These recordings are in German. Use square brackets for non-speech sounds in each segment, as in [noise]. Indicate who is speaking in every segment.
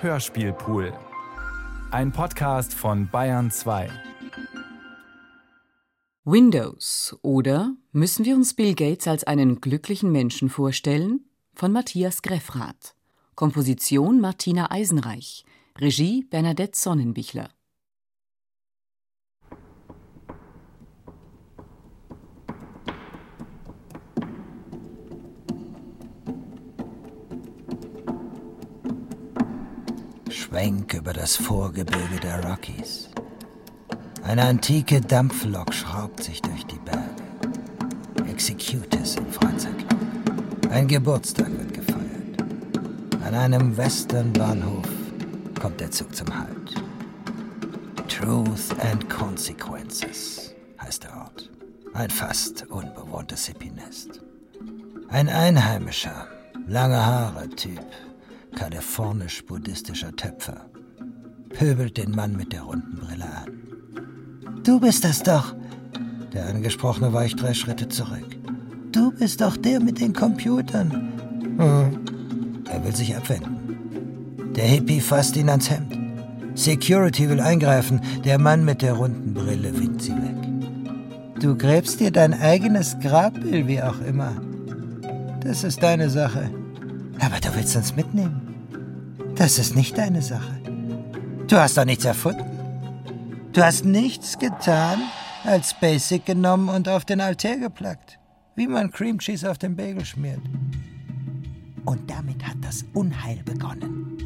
Speaker 1: Hörspielpool. Ein Podcast von Bayern 2.
Speaker 2: Windows oder müssen wir uns Bill Gates als einen glücklichen Menschen vorstellen? Von Matthias Greffrath. Komposition Martina Eisenreich. Regie Bernadette Sonnenbichler.
Speaker 3: Schwenk über das Vorgebirge der Rockies. Eine antike Dampflok schraubt sich durch die Berge. Executors im Freizeitclub. Ein Geburtstag wird gefeiert. An einem Westernbahnhof kommt der Zug zum Halt. Truth and Consequences heißt der Ort. Ein fast unbewohntes Hippie-Nest. Ein Einheimischer, lange Haare Typ, kalifornisch-buddhistischer Töpfer, pöbelt den Mann mit der runden Brille an. Du bist das doch. Der Angesprochene weicht drei Schritte zurück. Du bist doch der mit den Computern. Hm. Er will sich abwenden. Der Hippie fasst ihn ans Hemd. Security will eingreifen. Der Mann mit der runden Brille winkt sie weg. Du gräbst dir dein eigenes Grabbild, wie auch immer. Das ist deine Sache. Aber du willst uns mitnehmen. Das ist nicht deine Sache. Du hast doch nichts erfunden. Du hast nichts getan, als Basic genommen und auf den Altar geplackt. Wie man Cream Cheese auf den Bagel schmiert. Und damit hat das Unheil begonnen.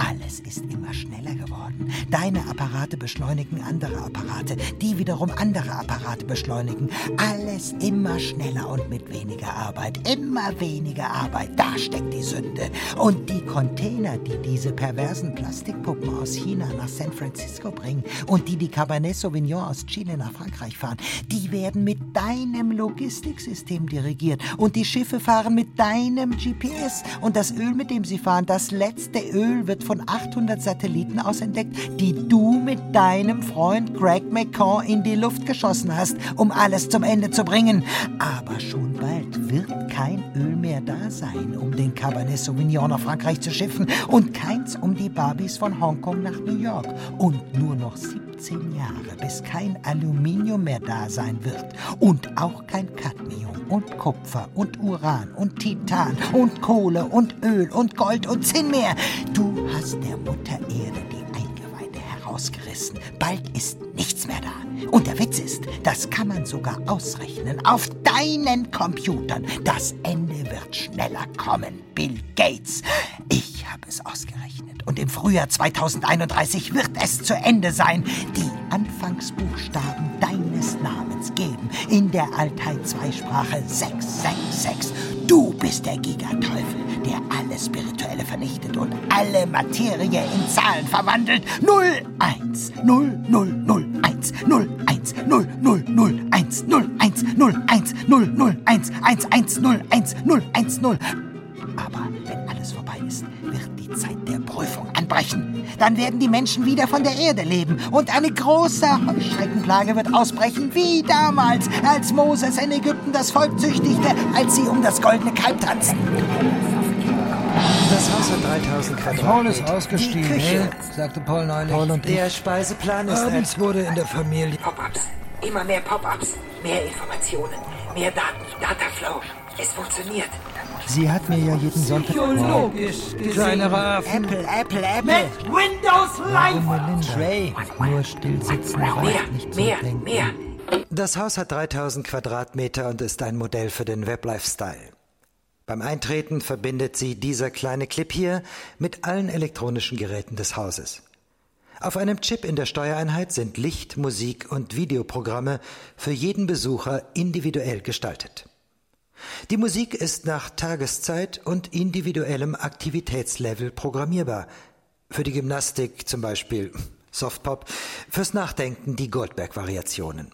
Speaker 3: Alles ist immer schneller geworden. Deine Apparate beschleunigen andere Apparate, die wiederum andere Apparate beschleunigen. Alles immer schneller und mit weniger Arbeit. Immer weniger Arbeit. Da steckt die Sünde. Und die Container, die diese perversen Plastikpuppen aus China nach San Francisco bringen und die die Cabernet Sauvignon aus Chile nach Frankreich fahren, die werden mit deinem Logistiksystem dirigiert. Und die Schiffe fahren mit deinem GPS. Und das Öl, mit dem sie fahren, das letzte Öl wird von 800 Satelliten aus entdeckt, die du mit deinem Freund Greg McCaw in die Luft geschossen hast, um alles zum Ende zu bringen. Aber schon bald wird kein Öl mehr da sein, um den Cabernet Sauvignon nach Frankreich zu schiffen und keins um die Barbies von Hongkong nach New York. Und nur noch 17 Jahre, bis kein Aluminium mehr da sein wird und auch kein Cadmium und Kupfer und Uran und Titan und Kohle und Öl und Gold und Zinn mehr. Du hast der Mutter Erde die Eingeweide herausgerissen. Bald ist nichts mehr da. Und der Witz ist, das kann man sogar ausrechnen auf deinen Computern. Das Ende wird schneller kommen, Bill Gates. Ich habe es ausgerechnet. Und im Frühjahr 2031 wird es zu Ende sein. Die Anfangsbuchstaben deines Namens geben in der Altai-2-Sprache 666. Du bist der Gigateufel, der alle Spirituelle vernichtet und alle Materie in Zahlen verwandelt. 0, 1, 0, 0, 0, 1, 0, 1, 0, 0, 0, 1, 0, 1, 0, 1, 0, 0, 1, 1, 1, 0, 1, 0, 1, 0. Aber wenn alles vorbei ist, wird die Zeit der Prüfung anbrechen. Dann werden die Menschen wieder von der Erde leben und eine große Heuschreckenplage wird ausbrechen, wie damals, als Moses in Ägypten das Volk züchtigte, als sie um das goldene Kalb tanzten.
Speaker 4: Das Haus hat 3000 Quadratmeter.
Speaker 3: Paul ist ausgestiegen,
Speaker 4: Die Küche.
Speaker 3: sagte Paul neulich.
Speaker 4: Paul und der Speiseplan ist
Speaker 3: Abends wurde in der Familie
Speaker 5: Pop-ups. Immer mehr Pop-ups. Mehr Informationen. Mehr Daten. Dataflow. Es funktioniert.
Speaker 3: Sie hat mir ja jeden Sonntag...
Speaker 4: Logisch
Speaker 3: Kleinere Affen.
Speaker 5: Apple, Apple, Apple.
Speaker 4: Windows Live.
Speaker 3: Trey. Nur still sitzen
Speaker 5: Mehr,
Speaker 3: reicht nicht zum
Speaker 5: mehr, mehr.
Speaker 4: Das Haus hat 3000 Quadratmeter und ist ein Modell für den Web-Lifestyle. Beim Eintreten verbindet sie dieser kleine Clip hier mit allen elektronischen Geräten des Hauses. Auf einem Chip in der Steuereinheit sind Licht, Musik und Videoprogramme für jeden Besucher individuell gestaltet. Die Musik ist nach Tageszeit und individuellem Aktivitätslevel programmierbar. Für die Gymnastik zum Beispiel [laughs] Softpop, fürs Nachdenken die Goldberg-Variationen.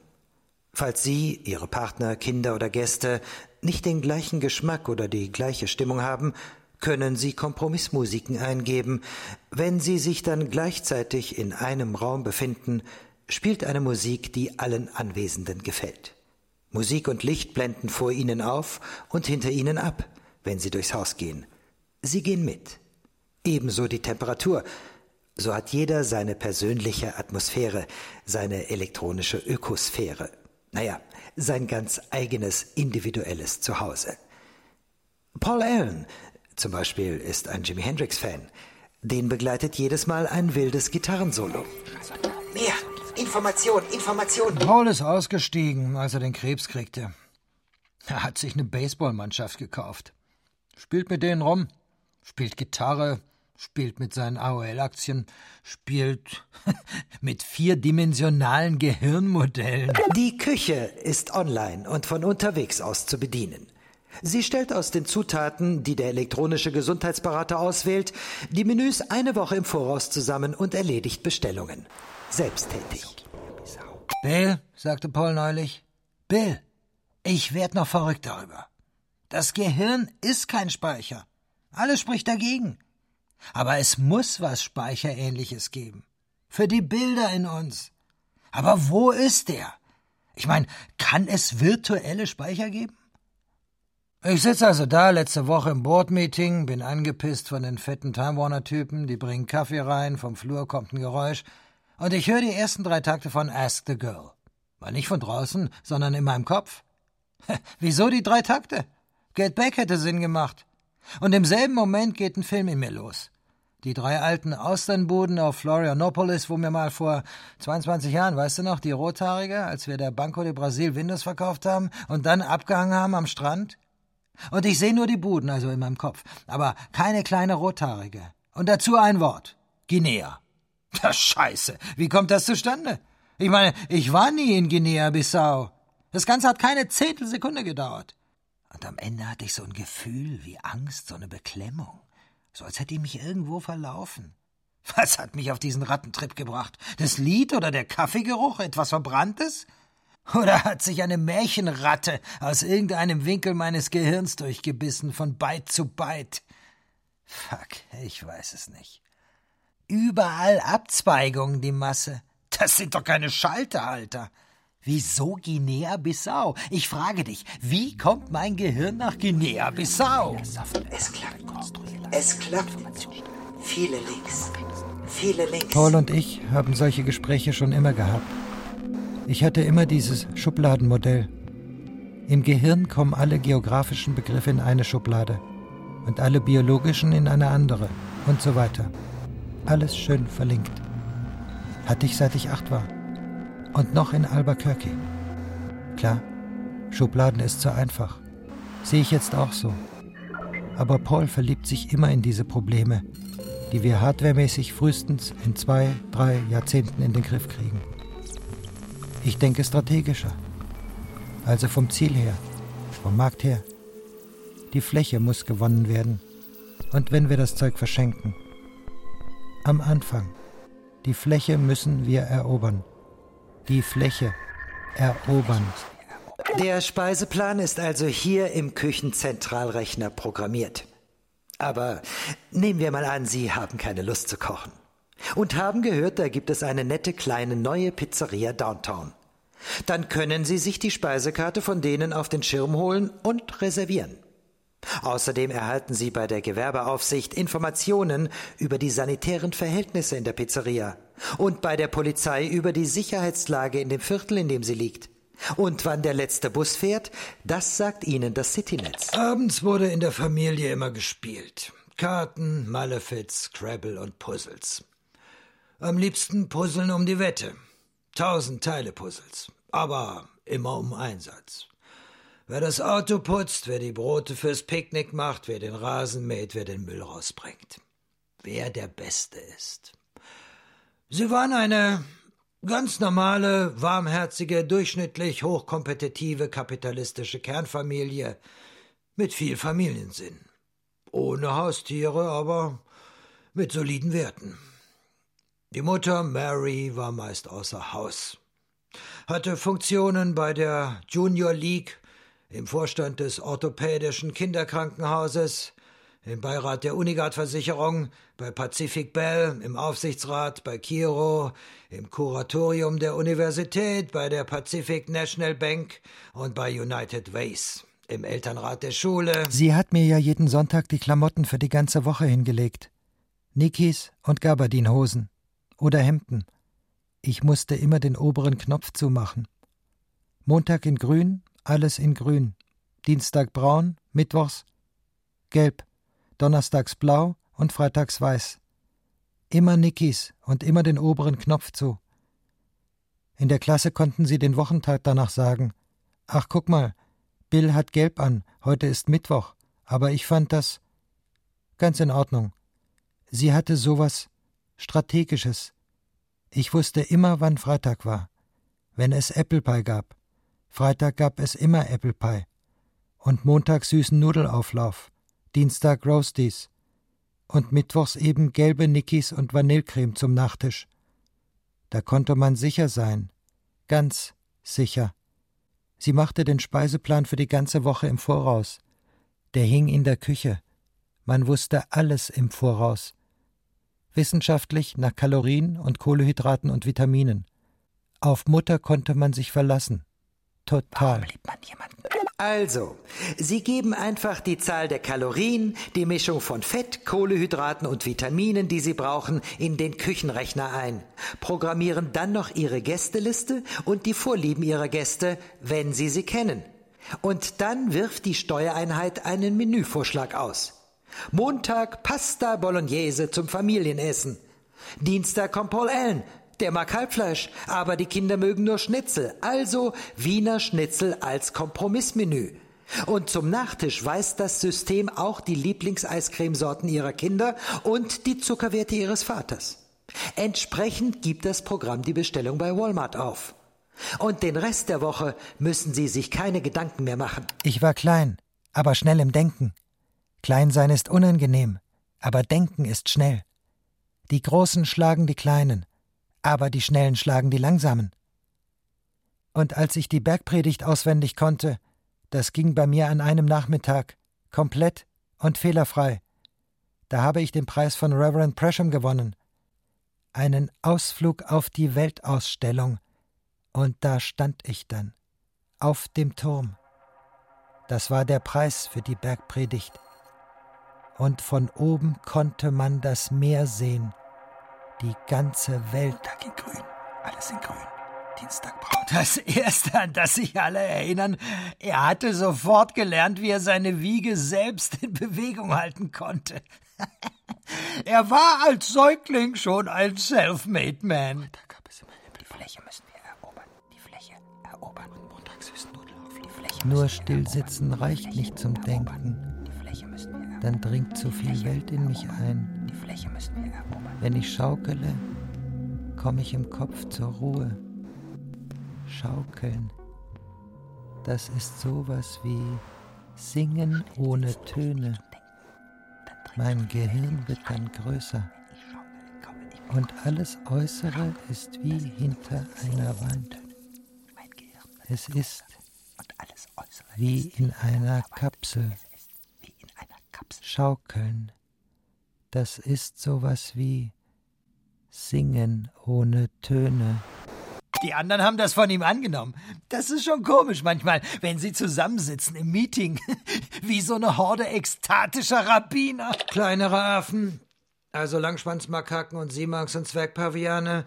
Speaker 4: Falls Sie, Ihre Partner, Kinder oder Gäste nicht den gleichen Geschmack oder die gleiche Stimmung haben, können Sie Kompromissmusiken eingeben. Wenn Sie sich dann gleichzeitig in einem Raum befinden, spielt eine Musik, die allen Anwesenden gefällt. Musik und Licht blenden vor Ihnen auf und hinter Ihnen ab, wenn Sie durchs Haus gehen. Sie gehen mit. Ebenso die Temperatur. So hat jeder seine persönliche Atmosphäre, seine elektronische Ökosphäre. Naja, sein ganz eigenes individuelles Zuhause. Paul Allen zum Beispiel ist ein Jimi Hendrix-Fan. Den begleitet jedes Mal ein wildes Gitarrensolo.
Speaker 3: Mehr Information, Information.
Speaker 5: Paul ist ausgestiegen, als er den Krebs kriegte. Er hat sich eine Baseballmannschaft gekauft. Spielt mit denen rum, spielt Gitarre, spielt mit seinen AOL-Aktien, spielt [laughs] mit vierdimensionalen Gehirnmodellen.
Speaker 4: Die Küche ist online und von unterwegs aus zu bedienen. Sie stellt aus den Zutaten, die der elektronische Gesundheitsberater auswählt, die Menüs eine Woche im Voraus zusammen und erledigt Bestellungen. Selbsttätig.
Speaker 5: Bill, sagte Paul neulich, Bill, ich werd noch verrückt darüber. Das Gehirn ist kein Speicher. Alles spricht dagegen. Aber es muss was Speicherähnliches geben. Für die Bilder in uns. Aber wo ist der? Ich meine, kann es virtuelle Speicher geben? Ich sitze also da letzte Woche im Boardmeeting, bin angepisst von den fetten Time Warner Typen, die bringen Kaffee rein, vom Flur kommt ein Geräusch und ich höre die ersten drei Takte von Ask the Girl. War nicht von draußen, sondern in meinem Kopf. [laughs] Wieso die drei Takte? Get Back hätte Sinn gemacht. Und im selben Moment geht ein Film in mir los. Die drei alten Austernbuden auf Florianopolis, wo wir mal vor 22 Jahren, weißt du noch, die Rothaarige, als wir der Banco de Brasil Windows verkauft haben und dann abgehangen haben am Strand? Und ich sehe nur die Buden, also in meinem Kopf, aber keine kleine Rothaarige. Und dazu ein Wort. Guinea. Ja, scheiße. Wie kommt das zustande? Ich meine, ich war nie in Guinea-Bissau. Das Ganze hat keine Zehntelsekunde gedauert. Und am Ende hatte ich so ein Gefühl wie Angst, so eine Beklemmung. So als hätte ich mich irgendwo verlaufen. [laughs] Was hat mich auf diesen Rattentrip gebracht? Das Lied oder der Kaffeegeruch? Etwas Verbranntes? Oder hat sich eine Märchenratte aus irgendeinem Winkel meines Gehirns durchgebissen, von Beit zu Beit? Fuck, ich weiß es nicht. Überall Abzweigungen, die Masse. Das sind doch keine Schalter, Alter. Wieso Guinea-Bissau? Ich frage dich, wie kommt mein Gehirn nach Guinea-Bissau?
Speaker 3: Es klappt. Es klappt. Viele Links. Viele Links.
Speaker 5: Paul und ich haben solche Gespräche schon immer gehabt. Ich hatte immer dieses Schubladenmodell. Im Gehirn kommen alle geografischen Begriffe in eine Schublade und alle biologischen in eine andere und so weiter. Alles schön verlinkt. Hatte ich seit ich acht war. Und noch in Albuquerque. Klar, Schubladen ist zu einfach. Sehe ich jetzt auch so. Aber Paul verliebt sich immer in diese Probleme, die wir hardwaremäßig frühestens in zwei, drei Jahrzehnten in den Griff kriegen. Ich denke strategischer. Also vom Ziel her, vom Markt her. Die Fläche muss gewonnen werden. Und wenn wir das Zeug verschenken. Am Anfang. Die Fläche müssen wir erobern. Die Fläche erobern.
Speaker 4: Der Speiseplan ist also hier im Küchenzentralrechner programmiert. Aber nehmen wir mal an, Sie haben keine Lust zu kochen. Und haben gehört, da gibt es eine nette kleine neue Pizzeria Downtown. Dann können Sie sich die Speisekarte von denen auf den Schirm holen und reservieren. Außerdem erhalten Sie bei der Gewerbeaufsicht Informationen über die sanitären Verhältnisse in der Pizzeria und bei der Polizei über die Sicherheitslage in dem Viertel, in dem sie liegt. Und wann der letzte Bus fährt, das sagt Ihnen das Citynetz.
Speaker 5: Abends wurde in der Familie immer gespielt. Karten, Malefiz, Scrabble und Puzzles. Am liebsten Puzzeln um die Wette. Tausend Teile Puzzles. Aber immer um Einsatz. Wer das Auto putzt, wer die Brote fürs Picknick macht, wer den Rasen mäht, wer den Müll rausbringt. Wer der Beste ist. Sie waren eine ganz normale, warmherzige, durchschnittlich hochkompetitive kapitalistische Kernfamilie mit viel Familiensinn. Ohne Haustiere, aber mit soliden Werten. Die Mutter Mary war meist außer Haus, hatte Funktionen bei der Junior League, im Vorstand des orthopädischen Kinderkrankenhauses, im Beirat der Unigard-Versicherung, bei Pacific Bell, im Aufsichtsrat, bei Kiro, im Kuratorium der Universität, bei der Pacific National Bank und bei United Ways, im Elternrat der Schule. Sie hat mir ja jeden Sonntag die Klamotten für die ganze Woche hingelegt.
Speaker 4: Nikis und Gabardinhosen oder Hemden. Ich musste immer den oberen Knopf zumachen. Montag in grün, alles in grün. Dienstag braun, Mittwochs gelb, donnerstags blau und freitags weiß. Immer Nikis und immer den oberen Knopf zu. In der Klasse konnten sie den Wochentag danach sagen. Ach, guck mal, Bill hat gelb an, heute ist Mittwoch, aber ich fand das ganz in Ordnung. Sie hatte sowas Strategisches. Ich wusste immer, wann Freitag war, wenn es Apple Pie gab. Freitag gab es immer Apple Pie. Und Montag süßen Nudelauflauf, Dienstag Roasties. Und mittwochs eben gelbe Nickis und Vanillecreme zum Nachtisch. Da konnte man sicher sein. Ganz sicher. Sie machte den Speiseplan für die ganze Woche im Voraus. Der hing in der Küche. Man wusste alles im Voraus. Wissenschaftlich nach Kalorien und Kohlehydraten und Vitaminen. Auf Mutter konnte man sich verlassen. Total.
Speaker 5: Also, Sie geben einfach die Zahl der Kalorien, die Mischung von Fett, Kohlehydraten und Vitaminen, die Sie brauchen, in den Küchenrechner ein, programmieren dann noch Ihre Gästeliste und die Vorlieben Ihrer Gäste, wenn Sie sie kennen. Und dann wirft die Steuereinheit einen Menüvorschlag aus. Montag Pasta Bolognese zum Familienessen. Dienstag kommt Paul Allen, der mag Kalbfleisch, aber die Kinder mögen nur Schnitzel, also Wiener Schnitzel als Kompromissmenü. Und zum Nachtisch weist das System auch die Lieblingseiscremesorten ihrer Kinder und die Zuckerwerte ihres Vaters. Entsprechend gibt das Programm die Bestellung bei Walmart auf. Und den Rest der Woche müssen Sie sich keine Gedanken mehr machen.
Speaker 4: Ich war klein, aber schnell im Denken. Klein sein ist unangenehm, aber Denken ist schnell. Die Großen schlagen die Kleinen, aber die Schnellen schlagen die Langsamen. Und als ich die Bergpredigt auswendig konnte, das ging bei mir an einem Nachmittag, komplett und fehlerfrei. Da habe ich den Preis von Reverend Presham gewonnen. Einen Ausflug auf die Weltausstellung. Und da stand ich dann, auf dem Turm. Das war der Preis für die Bergpredigt. Und von oben konnte man das Meer sehen die ganze Welt.
Speaker 3: Tag in grün, alles in grün. Dienstag braun.
Speaker 4: Das erste, an das sich alle erinnern, er hatte sofort gelernt, wie er seine Wiege selbst in Bewegung halten konnte. [laughs] er war als Säugling schon ein Self-Made Man.
Speaker 3: Da gab es immer die Fläche müssen wir erobern. Die Fläche erobern. Und montags süßen Nudelauf. Die Fläche
Speaker 4: Nur stillsitzen reicht nicht zum Denken.
Speaker 3: Die Fläche müssen wir erobern.
Speaker 4: Dann dringt zu viel Welt in mich ein.
Speaker 3: Die Fläche müssen wir erobern.
Speaker 4: Wenn ich schaukele, komme ich im Kopf zur Ruhe. Schaukeln, das ist sowas wie Singen ohne Töne. Mein Gehirn wird dann größer. Und alles Äußere ist wie hinter einer Wand. Es ist wie in einer Kapsel. Schaukeln, das ist sowas wie Singen ohne Töne. Die anderen haben das von ihm angenommen. Das ist schon komisch manchmal, wenn sie zusammensitzen im Meeting, [laughs] wie so eine Horde ekstatischer Rabbiner.
Speaker 5: Kleinere Affen, also Langschwanzmakaken und Simax und Zwergpaviane,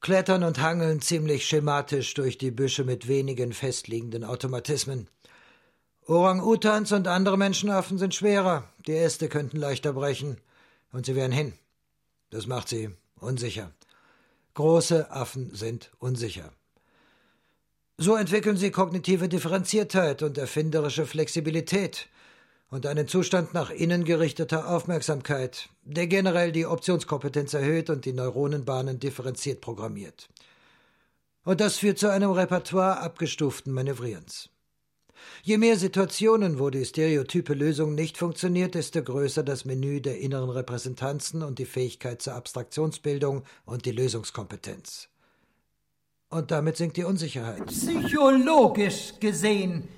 Speaker 5: klettern und hangeln ziemlich schematisch durch die Büsche mit wenigen festliegenden Automatismen. Orang-Utans und andere Menschenaffen sind schwerer, die Äste könnten leichter brechen, und sie wären hin. Das macht sie unsicher. Große Affen sind unsicher. So entwickeln sie kognitive Differenziertheit und erfinderische Flexibilität und einen Zustand nach innen gerichteter Aufmerksamkeit, der generell die Optionskompetenz erhöht und die Neuronenbahnen differenziert programmiert. Und das führt zu einem Repertoire abgestuften Manövrierens. Je mehr Situationen, wo die stereotype Lösung nicht funktioniert, desto größer das Menü der inneren Repräsentanzen und die Fähigkeit zur Abstraktionsbildung und die Lösungskompetenz. Und damit sinkt die Unsicherheit.
Speaker 6: Psychologisch gesehen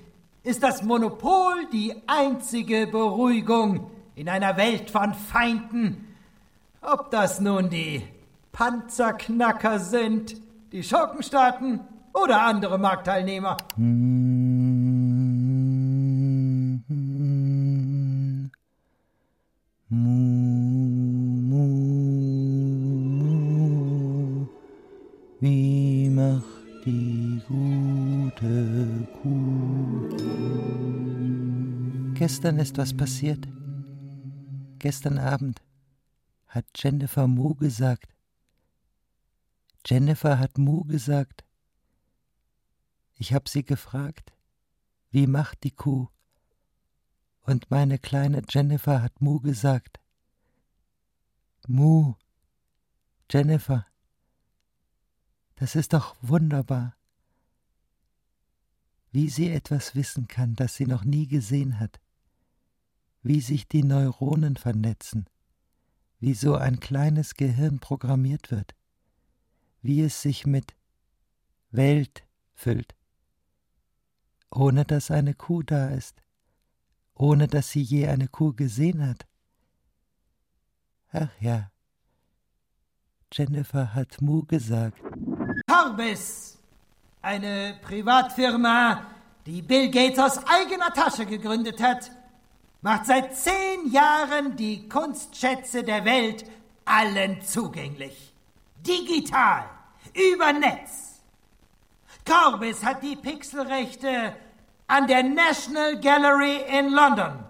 Speaker 6: ist das Monopol die einzige Beruhigung in einer Welt von Feinden. Ob das nun die Panzerknacker sind, die Schurkenstaaten oder andere Marktteilnehmer.
Speaker 4: Wie macht die gute Kuh? Gestern ist was passiert. Gestern Abend hat Jennifer Mu gesagt. Jennifer hat Mu gesagt. Ich hab sie gefragt, wie macht die Kuh? Und meine kleine Jennifer hat Mu gesagt. Mu, Jennifer, das ist doch wunderbar, wie sie etwas wissen kann, das sie noch nie gesehen hat, wie sich die Neuronen vernetzen, wie so ein kleines Gehirn programmiert wird, wie es sich mit Welt füllt, ohne dass eine Kuh da ist, ohne dass sie je eine Kuh gesehen hat. Ach ja, Jennifer hat Mu gesagt.
Speaker 5: Corbis, eine Privatfirma, die Bill Gates aus eigener Tasche gegründet hat, macht seit zehn Jahren die Kunstschätze der Welt allen zugänglich. Digital, über Netz. Corbis hat die Pixelrechte an der National Gallery in London,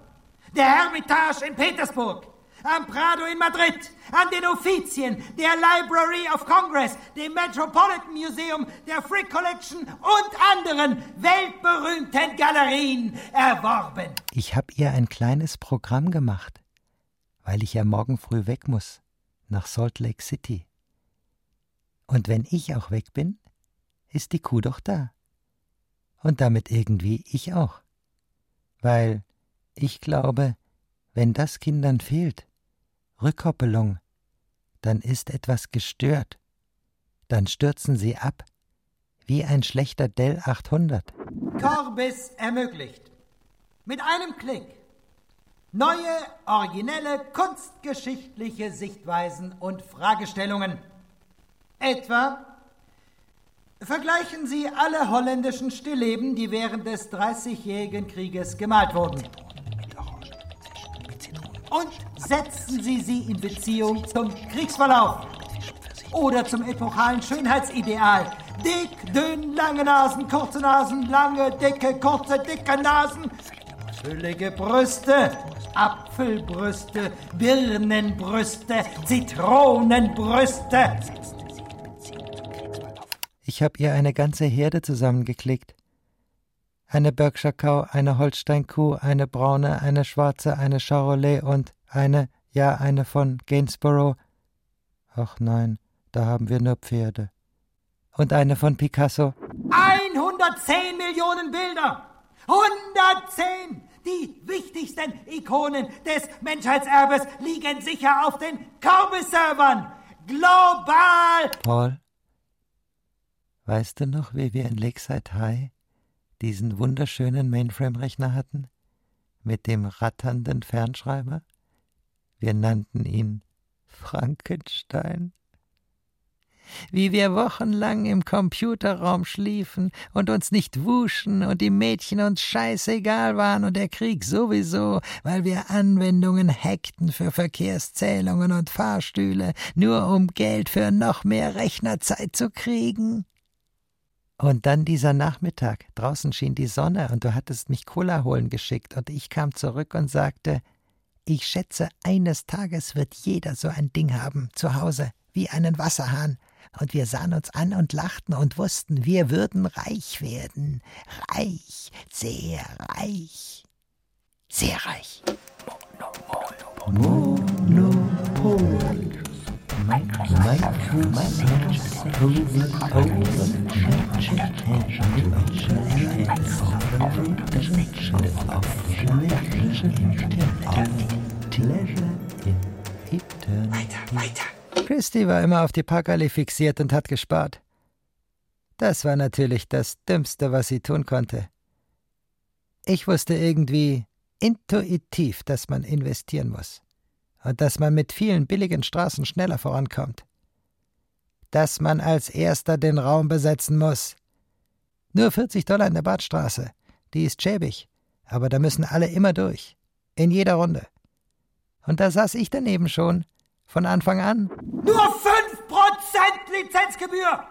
Speaker 5: der Hermitage in Petersburg, am Prado in Madrid, an den Offizien, der Library of Congress, dem Metropolitan Museum, der Frick Collection und anderen weltberühmten Galerien erworben.
Speaker 4: Ich habe ihr ein kleines Programm gemacht, weil ich ja morgen früh weg muss, nach Salt Lake City. Und wenn ich auch weg bin, ist die Kuh doch da. Und damit irgendwie ich auch. Weil ich glaube, wenn das Kindern fehlt, Rückkoppelung, dann ist etwas gestört. Dann stürzen sie ab, wie ein schlechter Dell 800.
Speaker 5: Corbis ermöglicht mit einem Klick neue, originelle, kunstgeschichtliche Sichtweisen und Fragestellungen. Etwa vergleichen Sie alle holländischen Stillleben, die während des Dreißigjährigen Krieges gemalt wurden und setzen Sie sie in Beziehung zum Kriegsverlauf oder zum epochalen Schönheitsideal. Dick, dünn, lange Nasen, kurze Nasen, lange, dicke, kurze, dicke Nasen, füllige Brüste, Apfelbrüste, Birnenbrüste, Zitronenbrüste.
Speaker 4: Ich habe ihr eine ganze Herde zusammengeklickt. Eine Berkshire Cow, eine Holstein Kuh, eine braune, eine schwarze, eine Charolais und eine, ja, eine von Gainsborough. Ach nein, da haben wir nur Pferde. Und eine von Picasso.
Speaker 5: 110 Millionen Bilder! 110! Die wichtigsten Ikonen des Menschheitserbes liegen sicher auf den Korbes-Servern! Global!
Speaker 4: Paul, weißt du noch, wie wir in Lakeside High diesen wunderschönen Mainframe-Rechner hatten? Mit dem ratternden Fernschreiber? Wir nannten ihn Frankenstein. Wie wir wochenlang im Computerraum schliefen und uns nicht wuschen und die Mädchen uns scheißegal waren und der Krieg sowieso, weil wir Anwendungen hackten für Verkehrszählungen und Fahrstühle, nur um Geld für noch mehr Rechnerzeit zu kriegen. Und dann dieser Nachmittag, draußen schien die Sonne und du hattest mich Cola holen geschickt und ich kam zurück und sagte, ich schätze, eines Tages wird jeder so ein Ding haben, zu Hause, wie einen Wasserhahn. Und wir sahen uns an und lachten und wussten, wir würden reich werden. Reich, sehr reich. Sehr reich. Monopol. Monopol. Christy war immer auf die Packerli fixiert und hat gespart. Das war natürlich das Dümmste, was sie tun konnte. Ich wusste irgendwie intuitiv, dass man investieren muss und dass man mit vielen billigen Straßen schneller vorankommt. Dass man als Erster den Raum besetzen muss. Nur 40 Dollar in der Badstraße, die ist schäbig, aber da müssen alle immer durch, in jeder Runde. Und da saß ich daneben schon, von Anfang an.
Speaker 5: Nur 5% Lizenzgebühr!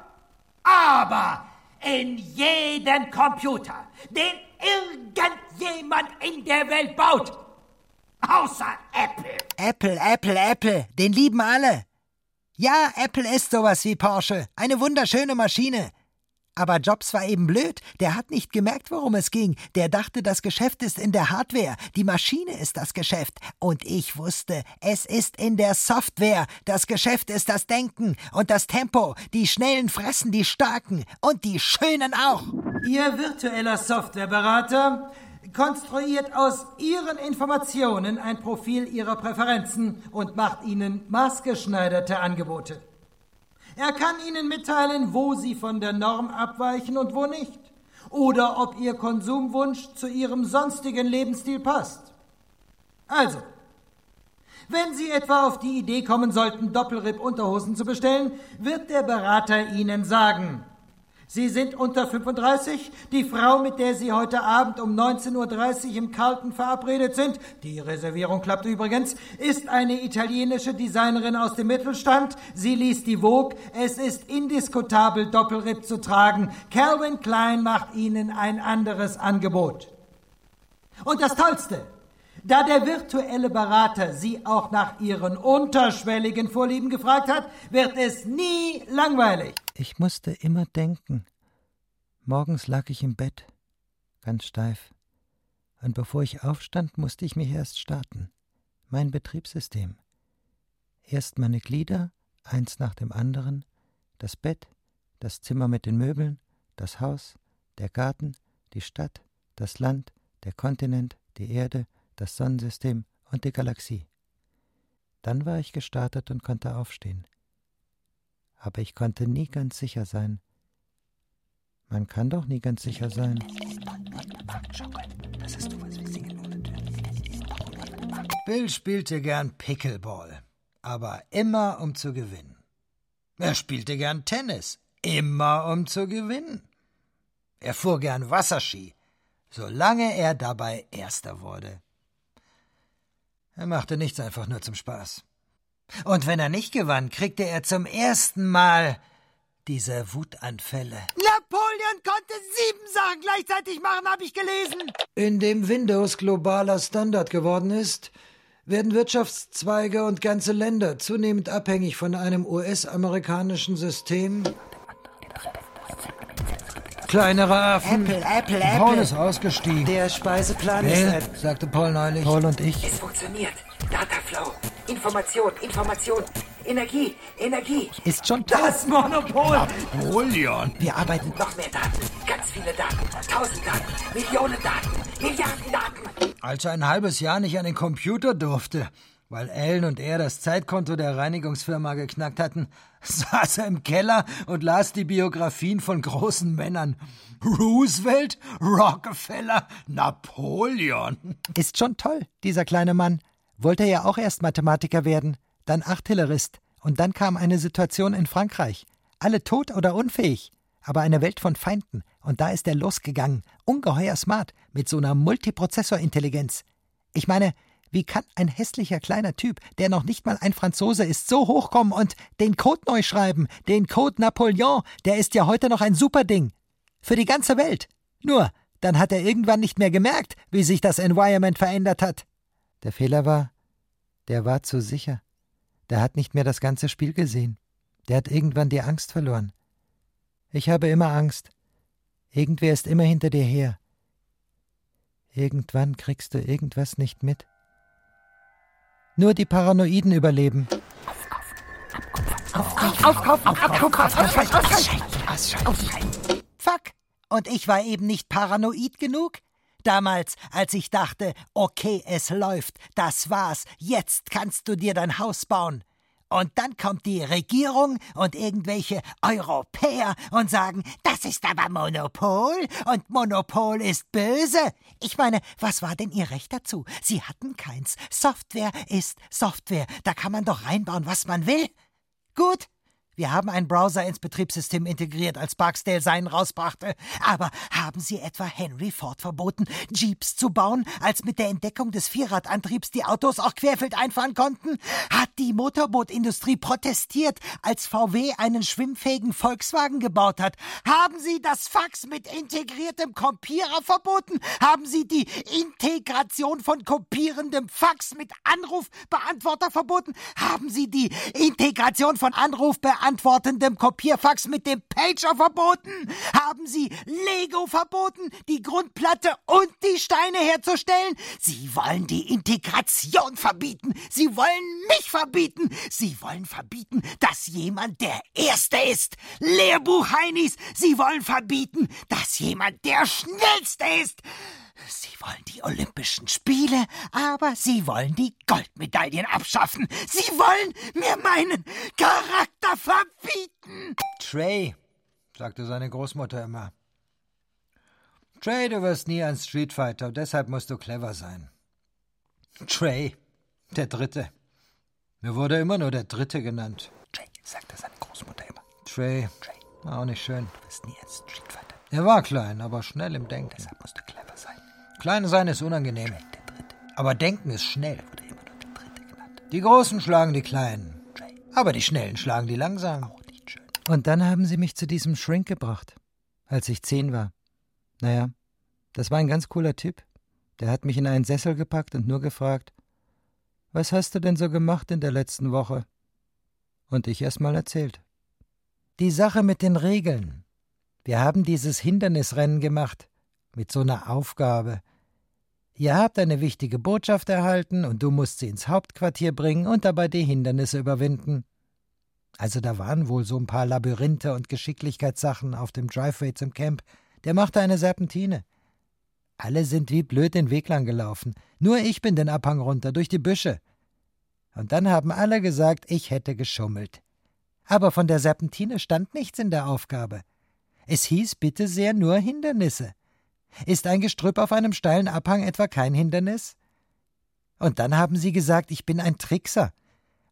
Speaker 6: Aber in jeden Computer, den irgendjemand in der Welt baut, außer Apple.
Speaker 4: Apple, Apple, Apple, den lieben alle. Ja, Apple ist sowas wie Porsche, eine wunderschöne Maschine. Aber Jobs war eben blöd. Der hat nicht gemerkt, worum es ging. Der dachte, das Geschäft ist in der Hardware. Die Maschine ist das Geschäft. Und ich wusste, es ist in der Software. Das Geschäft ist das Denken und das Tempo. Die Schnellen fressen die Starken. Und die Schönen auch.
Speaker 6: Ihr virtueller Softwareberater konstruiert aus Ihren Informationen ein Profil Ihrer Präferenzen und macht Ihnen maßgeschneiderte Angebote. Er kann Ihnen mitteilen, wo Sie von der Norm abweichen und wo nicht. Oder ob Ihr Konsumwunsch zu Ihrem sonstigen Lebensstil passt. Also, wenn Sie etwa auf die Idee kommen sollten, Doppelripp-Unterhosen zu bestellen, wird der Berater Ihnen sagen, Sie sind unter 35. Die Frau, mit der Sie heute Abend um 19.30 Uhr im Carlton verabredet sind, die Reservierung klappt übrigens, ist eine italienische Designerin aus dem Mittelstand. Sie liest die Vogue. Es ist indiskutabel, Doppelripp zu tragen. Calvin Klein macht Ihnen ein anderes Angebot. Und das Tollste, da der virtuelle Berater Sie auch nach Ihren unterschwelligen Vorlieben gefragt hat, wird es nie langweilig.
Speaker 4: Ich musste immer denken. Morgens lag ich im Bett, ganz steif. Und bevor ich aufstand, musste ich mich erst starten. Mein Betriebssystem. Erst meine Glieder, eins nach dem anderen, das Bett, das Zimmer mit den Möbeln, das Haus, der Garten, die Stadt, das Land, der Kontinent, die Erde, das Sonnensystem und die Galaxie. Dann war ich gestartet und konnte aufstehen aber ich konnte nie ganz sicher sein. Man kann doch nie ganz sicher sein.
Speaker 5: Bill spielte gern Pickleball, aber immer um zu gewinnen. Er spielte gern Tennis, immer um zu gewinnen. Er fuhr gern Wasserski, solange er dabei Erster wurde. Er machte nichts einfach nur zum Spaß. Und wenn er nicht gewann, kriegte er zum ersten Mal diese Wutanfälle.
Speaker 4: Napoleon konnte sieben Sachen gleichzeitig machen, habe ich gelesen.
Speaker 5: Indem Windows globaler Standard geworden ist, werden Wirtschaftszweige und ganze Länder zunehmend abhängig von einem US-amerikanischen System. Kleinere Affen.
Speaker 4: Apple, Apple, Apple.
Speaker 5: Paul ist ausgestiegen.
Speaker 3: Der Speiseplan
Speaker 5: Wer?
Speaker 3: ist
Speaker 5: sagte Paul neulich.
Speaker 4: Paul und ich.
Speaker 3: Es funktioniert. Dataflow. Information, Information. Energie, Energie.
Speaker 4: Ist schon toll.
Speaker 6: Das Monopol!
Speaker 5: Napoleon.
Speaker 4: Wir arbeiten.
Speaker 3: Noch mehr Daten. Ganz viele Daten. Tausend Daten. Millionen Daten. Milliarden Daten.
Speaker 5: Als er ein halbes Jahr nicht an den Computer durfte, weil Ellen und er das Zeitkonto der Reinigungsfirma geknackt hatten, [laughs] saß er im Keller und las die Biografien von großen Männern. Roosevelt, Rockefeller, Napoleon.
Speaker 4: Ist schon toll, dieser kleine Mann. Wollte ja auch erst Mathematiker werden, dann Artillerist. Und dann kam eine Situation in Frankreich. Alle tot oder unfähig. Aber eine Welt von Feinden. Und da ist er losgegangen. Ungeheuer smart. Mit so einer Multiprozessorintelligenz. Ich meine, wie kann ein hässlicher kleiner Typ, der noch nicht mal ein Franzose ist, so hochkommen und den Code neu schreiben? Den Code Napoleon, der ist ja heute noch ein Superding. Für die ganze Welt. Nur, dann hat er irgendwann nicht mehr gemerkt, wie sich das Environment verändert hat. Der Fehler war, der war zu sicher. Der hat nicht mehr das ganze Spiel gesehen. Der hat irgendwann die Angst verloren. Ich habe immer Angst. Irgendwer ist immer hinter dir her. Irgendwann kriegst du irgendwas nicht mit. Nur die Paranoiden überleben. Fuck! Und ich war eben nicht paranoid genug? Damals, als ich dachte, okay, es läuft, das war's, jetzt kannst du dir dein Haus bauen. Und dann kommt die Regierung und irgendwelche Europäer und sagen, das ist aber Monopol und Monopol ist böse. Ich meine, was war denn ihr Recht dazu? Sie hatten keins. Software ist Software. Da kann man doch reinbauen, was man will. Gut, Wir haben einen Browser ins Betriebssystem integriert, als Barksdale seinen rausbrachte. Aber haben Sie etwa Henry Ford verboten, Jeeps zu bauen, als mit der Entdeckung des Vierradantriebs die Autos auch querfeld einfahren konnten? Hat die Motorbootindustrie protestiert, als VW einen schwimmfähigen Volkswagen gebaut hat? Haben Sie das Fax mit integriertem Kopierer verboten? Haben Sie die Integration von kopierendem Fax mit Anrufbeantworter verboten? Haben Sie die Integration von Anrufbeantworter antwortendem Kopierfax mit dem Pager verboten? Haben Sie Lego verboten, die Grundplatte und die Steine herzustellen? Sie wollen die Integration verbieten. Sie wollen mich verbieten. Sie wollen verbieten, dass jemand der Erste ist. Lehrbuch Heinis. Sie wollen verbieten, dass jemand der Schnellste ist. Sie wollen die Olympischen Spiele, aber Sie wollen die Goldmedaillen abschaffen. Sie wollen mir meinen Charakter verbieten.
Speaker 5: Trey, sagte seine Großmutter immer. Trey, du wirst nie ein Streetfighter, deshalb musst du clever sein. Trey, der Dritte. Mir wurde immer nur der Dritte genannt.
Speaker 4: Trey, sagte seine Großmutter immer.
Speaker 5: Trey, Trey. auch nicht schön.
Speaker 4: Du wirst nie ein Streetfighter.
Speaker 5: Er war klein, aber schnell im Denken.
Speaker 4: Deshalb musst du clever sein.
Speaker 5: Klein sein ist unangenehm. Aber Denken ist schnell. Die Großen schlagen die Kleinen. Aber die Schnellen schlagen die langsam. Und dann haben sie mich zu diesem Shrink gebracht, als ich zehn war. Naja, das war ein ganz cooler Typ. Der hat mich in einen Sessel gepackt und nur gefragt, was hast du denn so gemacht in der letzten Woche? Und ich erst mal erzählt. Die Sache mit den Regeln. Wir haben dieses Hindernisrennen gemacht mit so einer Aufgabe. Ihr habt eine wichtige Botschaft erhalten und du musst sie ins Hauptquartier bringen und dabei die Hindernisse überwinden. Also da waren wohl so ein paar Labyrinthe und Geschicklichkeitssachen auf dem Driveway zum Camp. Der machte eine Serpentine. Alle sind wie blöd den Weg lang gelaufen. Nur ich bin den Abhang runter, durch die Büsche. Und dann haben alle gesagt, ich hätte geschummelt. Aber von der Serpentine stand nichts in der Aufgabe. Es hieß bitte sehr nur Hindernisse. Ist ein Gestrüpp auf einem steilen Abhang etwa kein Hindernis? Und dann haben sie gesagt, ich bin ein Trickser.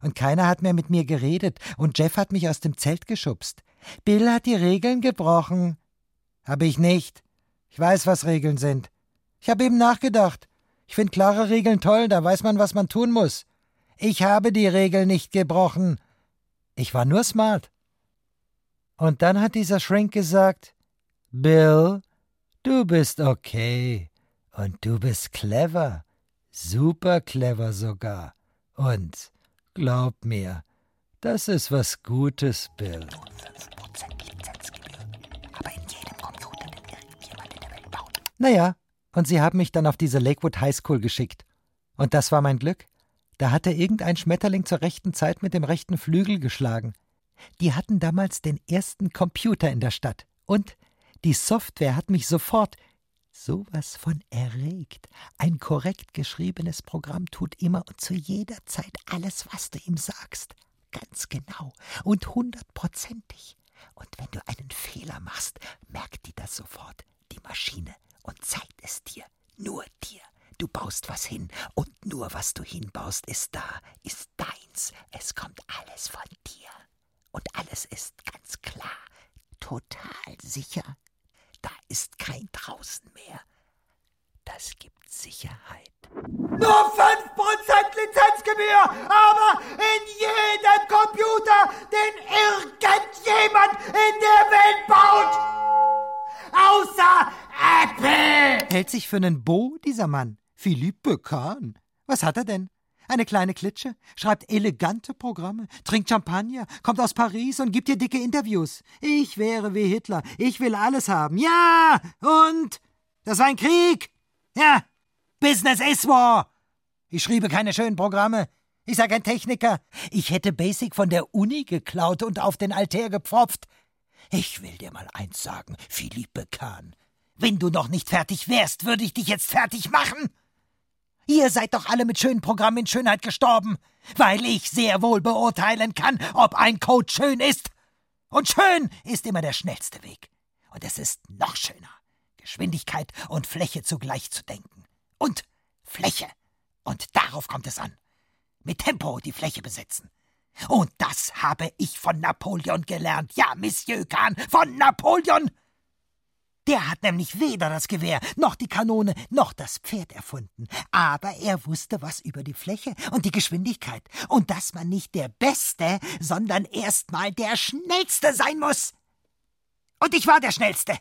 Speaker 5: Und keiner hat mehr mit mir geredet, und Jeff hat mich aus dem Zelt geschubst. Bill hat die Regeln gebrochen. Habe ich nicht. Ich weiß, was Regeln sind. Ich habe eben nachgedacht. Ich finde klare Regeln toll, da weiß man, was man tun muss. Ich habe die Regeln nicht gebrochen. Ich war nur smart. Und dann hat dieser Shrink gesagt, Bill, Du bist okay. Und du bist clever. Super clever sogar. Und glaub mir, das ist was Gutes, Bill. Nur 5% Lizenzgebühr. Aber in jedem Computer, den irgendjemand in der Welt baut. Naja, und sie haben mich dann auf diese Lakewood High School geschickt. Und das war mein Glück. Da hatte irgendein Schmetterling zur rechten Zeit mit dem rechten Flügel geschlagen. Die hatten damals den ersten Computer in der Stadt. Und die Software hat mich sofort sowas von erregt. Ein korrekt geschriebenes Programm tut immer und zu jeder Zeit alles, was du ihm sagst. Ganz genau und hundertprozentig. Und wenn du einen Fehler machst, merkt die das sofort, die Maschine, und zeigt es dir, nur dir. Du baust was hin, und nur was du hinbaust, ist da, ist deins. Es kommt alles von dir. Und alles ist ganz klar, total sicher, da ist kein draußen mehr. Das gibt Sicherheit.
Speaker 6: Nur 5% Lizenzgebühr, aber in jedem Computer, den irgendjemand in der Welt baut. Außer Apple.
Speaker 4: Hält sich für einen Bo, dieser Mann. Philippe Kahn. Was hat er denn? Eine kleine Klitsche, schreibt elegante Programme, trinkt Champagner, kommt aus Paris und gibt dir dicke Interviews. Ich wäre wie Hitler. Ich will alles haben. Ja! Und? Das war ein Krieg! Ja! Business is war! Ich schriebe keine schönen Programme. Ich sag ein Techniker. Ich hätte Basic von der Uni geklaut und auf den Altär gepfropft. Ich will dir mal eins sagen, Philippe Kahn. Wenn du noch nicht fertig wärst, würde ich dich jetzt fertig machen. Ihr seid doch alle mit schönen Programmen in Schönheit gestorben, weil ich sehr wohl beurteilen kann, ob ein Code schön ist. Und schön ist immer der schnellste Weg. Und es ist noch schöner, Geschwindigkeit und Fläche zugleich zu denken. Und Fläche. Und darauf kommt es an. Mit Tempo die Fläche besetzen.
Speaker 3: Und das habe ich von Napoleon gelernt. Ja, Monsieur Kahn, von Napoleon. Der hat nämlich weder das Gewehr, noch die Kanone, noch das Pferd erfunden. Aber er wusste was über die Fläche und die Geschwindigkeit. Und dass man nicht der Beste, sondern erstmal der Schnellste sein muss. Und ich war der Schnellste.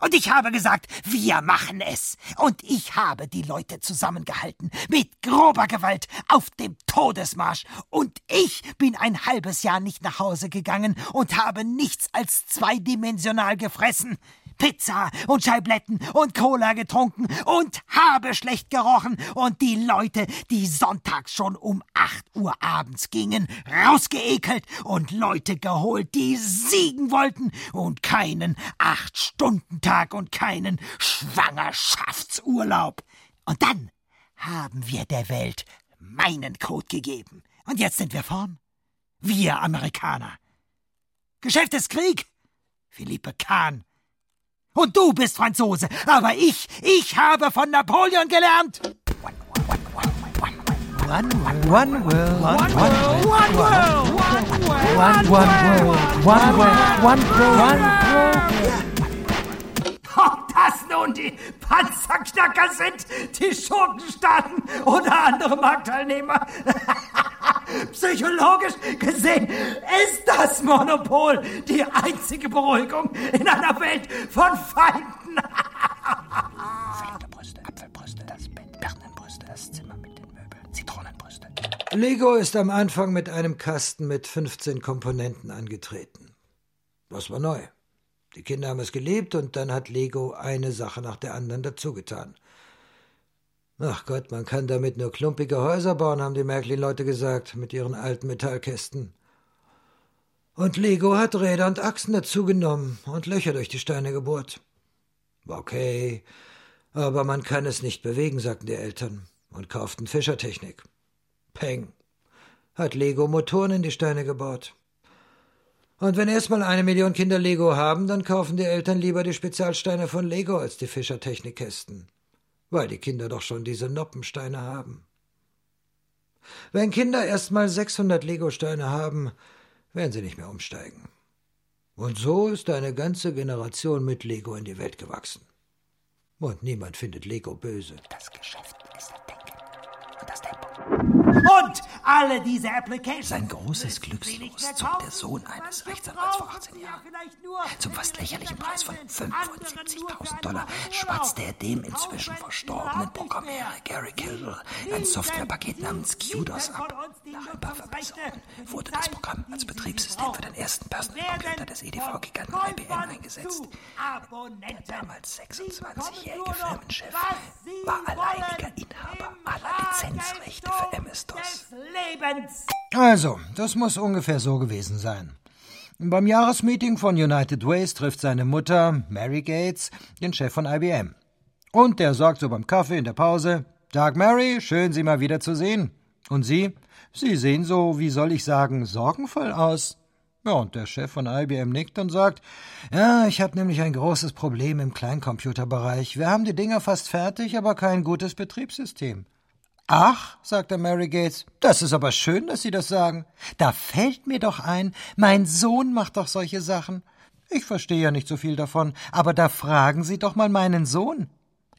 Speaker 3: Und ich habe gesagt, wir machen es. Und ich habe die Leute zusammengehalten, mit grober Gewalt, auf dem Todesmarsch. Und ich bin ein halbes Jahr nicht nach Hause gegangen und habe nichts als zweidimensional gefressen. Pizza und Scheibletten und Cola getrunken und habe schlecht gerochen und die Leute, die sonntags schon um acht Uhr abends gingen, rausgeekelt und Leute geholt, die siegen wollten und keinen Acht-Stunden-Tag und keinen Schwangerschaftsurlaub. Und dann haben wir der Welt meinen Code gegeben. Und jetzt sind wir vorn. Wir Amerikaner. Geschäft ist Krieg. Philippe Kahn und du bist Franzose. Aber ich, ich habe von Napoleon gelernt.
Speaker 7: One world, one world, one world, one world, one world, one world, one world, one world.
Speaker 8: Ob das nun die Panzerknacker sind, die Schurkenstaaten oder andere Marktteilnehmer. [laughs] [laughs] Psychologisch gesehen ist das Monopol die einzige Beruhigung in einer Welt von Feinden. [laughs]
Speaker 3: Brüste, Apfelbrüste, das Bett, Birnenbrüste, das Zimmer mit den Möbeln, Zitronenbrüste.
Speaker 5: Lego ist am Anfang mit einem Kasten mit 15 Komponenten angetreten. Das war neu. Die Kinder haben es geliebt und dann hat Lego eine Sache nach der anderen dazugetan. Ach Gott, man kann damit nur klumpige Häuser bauen, haben die Märklin-Leute gesagt, mit ihren alten Metallkästen. Und Lego hat Räder und Achsen dazugenommen und Löcher durch die Steine gebohrt. Okay, aber man kann es nicht bewegen, sagten die Eltern und kauften Fischertechnik. Peng. Hat Lego Motoren in die Steine gebaut. Und wenn erstmal eine Million Kinder Lego haben, dann kaufen die Eltern lieber die Spezialsteine von Lego als die Fischertechnikkästen. Weil die Kinder doch schon diese Noppensteine haben. Wenn Kinder erstmal 600 Lego-Steine haben, werden sie nicht mehr umsteigen. Und so ist eine ganze Generation mit Lego in die Welt gewachsen. Und niemand findet Lego böse.
Speaker 3: Das Geschäft ist Denken und das Tempo.
Speaker 8: Und alle diese Applications.
Speaker 3: Sein großes Glückslos zog der Sohn eines Rechtsanwalts vor 18 Jahren. Zum fast lächerlichen Preis von 75.000 Dollar schwatzte er dem inzwischen verstorbenen Programmierer Gary Kilville ein Softwarepaket namens QDOS ab. Verbesserungen wurde das Programm als Betriebssystem für den ersten Personalcomputer des EDV-Giganten IBM eingesetzt. Der damals 26-jährige Firmenchef war alleiniger Inhaber aller Lizenzrechte für MS-DOS.
Speaker 5: Also, das muss ungefähr so gewesen sein. Beim Jahresmeeting von United Ways trifft seine Mutter, Mary Gates, den Chef von IBM. Und der sagt so beim Kaffee in der Pause: Tag, Mary, schön, Sie mal wieder zu sehen. Und Sie? Sie sehen so, wie soll ich sagen, sorgenvoll aus. Ja, und der Chef von IBM nickt und sagt: Ja, ich habe nämlich ein großes Problem im Kleincomputerbereich. Wir haben die Dinger fast fertig, aber kein gutes Betriebssystem. Ach, sagte Mary Gates, das ist aber schön, dass Sie das sagen. Da fällt mir doch ein, mein Sohn macht doch solche Sachen. Ich verstehe ja nicht so viel davon, aber da fragen Sie doch mal meinen Sohn.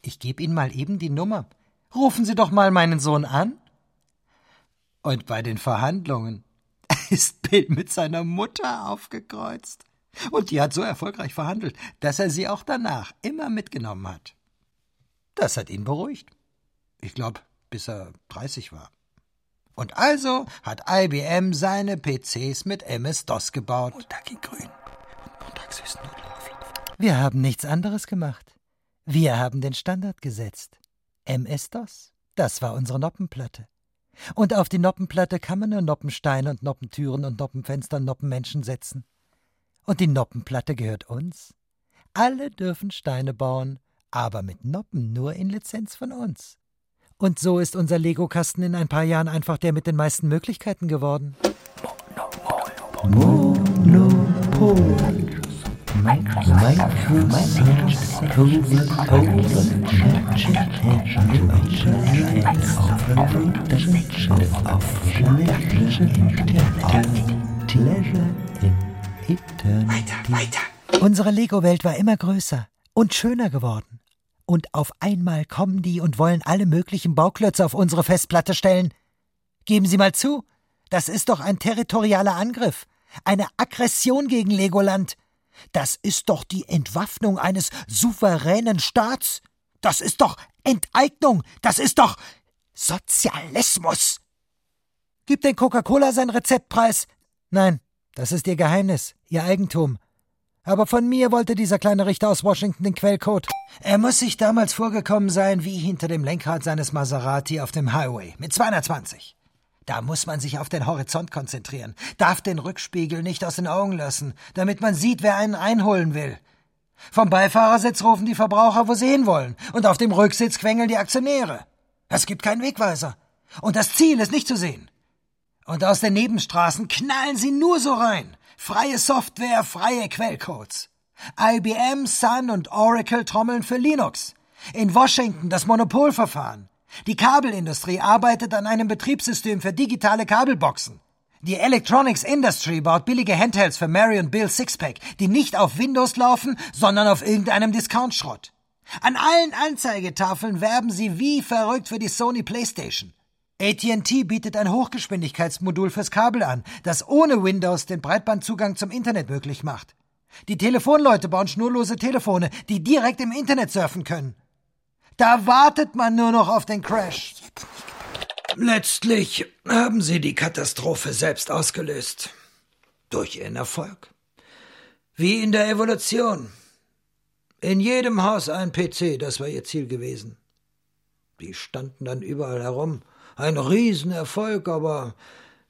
Speaker 5: Ich gebe Ihnen mal eben die Nummer. Rufen Sie doch mal meinen Sohn an. Und bei den Verhandlungen [laughs] ist Bill mit seiner Mutter aufgekreuzt. Und die hat so erfolgreich verhandelt, dass er sie auch danach immer mitgenommen hat. Das hat ihn beruhigt. Ich glaube, bis er 30 war. Und also hat IBM seine PCs mit MS-DOS gebaut.
Speaker 3: Und da ging grün. Und auf jeden Fall.
Speaker 4: Wir haben nichts anderes gemacht. Wir haben den Standard gesetzt. MS-DOS. Das war unsere Noppenplatte. Und auf die Noppenplatte kann man nur Noppensteine und Noppentüren und Noppenfenster und Noppenmenschen setzen. Und die Noppenplatte gehört uns. Alle dürfen Steine bauen, aber mit Noppen nur in Lizenz von uns. Und so ist unser Lego-Kasten in ein paar Jahren einfach der mit den meisten Möglichkeiten geworden.
Speaker 3: Monopol.
Speaker 4: Monopol.
Speaker 5: Unsere Lego-Welt war immer größer und schöner geworden. Und auf einmal kommen die und wollen alle möglichen Bauklötze auf unsere Festplatte stellen. Geben Sie mal zu, das ist doch ein territorialer Angriff, eine Aggression gegen Legoland. Das ist doch die Entwaffnung eines souveränen Staats. Das ist doch Enteignung. Das ist doch Sozialismus. Gibt denn Coca-Cola sein Rezeptpreis? Nein, das ist ihr Geheimnis, ihr Eigentum. Aber von mir wollte dieser kleine Richter aus Washington den Quellcode. Er muss sich damals vorgekommen sein wie hinter dem Lenkrad seines Maserati auf dem Highway mit 220. Da muss man sich auf den Horizont konzentrieren, darf den Rückspiegel nicht aus den Augen lassen, damit man sieht, wer einen einholen will. Vom Beifahrersitz rufen die Verbraucher, wo sie hinwollen, und auf dem Rücksitz quengeln die Aktionäre. Es gibt keinen Wegweiser. Und das Ziel ist nicht zu sehen. Und aus den Nebenstraßen knallen sie nur so rein. Freie Software, freie Quellcodes. IBM, Sun und Oracle trommeln für Linux. In Washington das Monopolverfahren. Die Kabelindustrie arbeitet an einem Betriebssystem für digitale Kabelboxen. Die Electronics Industry baut billige Handhelds für Mary und Bill Sixpack, die nicht auf Windows laufen, sondern auf irgendeinem Discount-Schrott. An allen Anzeigetafeln werben sie wie verrückt für die Sony PlayStation. AT&T bietet ein Hochgeschwindigkeitsmodul fürs Kabel an, das ohne Windows den Breitbandzugang zum Internet möglich macht. Die Telefonleute bauen schnurlose Telefone, die direkt im Internet surfen können. Da wartet man nur noch auf den Crash.
Speaker 4: Letztlich haben sie die Katastrophe selbst ausgelöst. Durch ihren Erfolg. Wie in der Evolution. In jedem Haus ein PC, das war ihr Ziel gewesen. Die standen dann überall herum. Ein Riesenerfolg, aber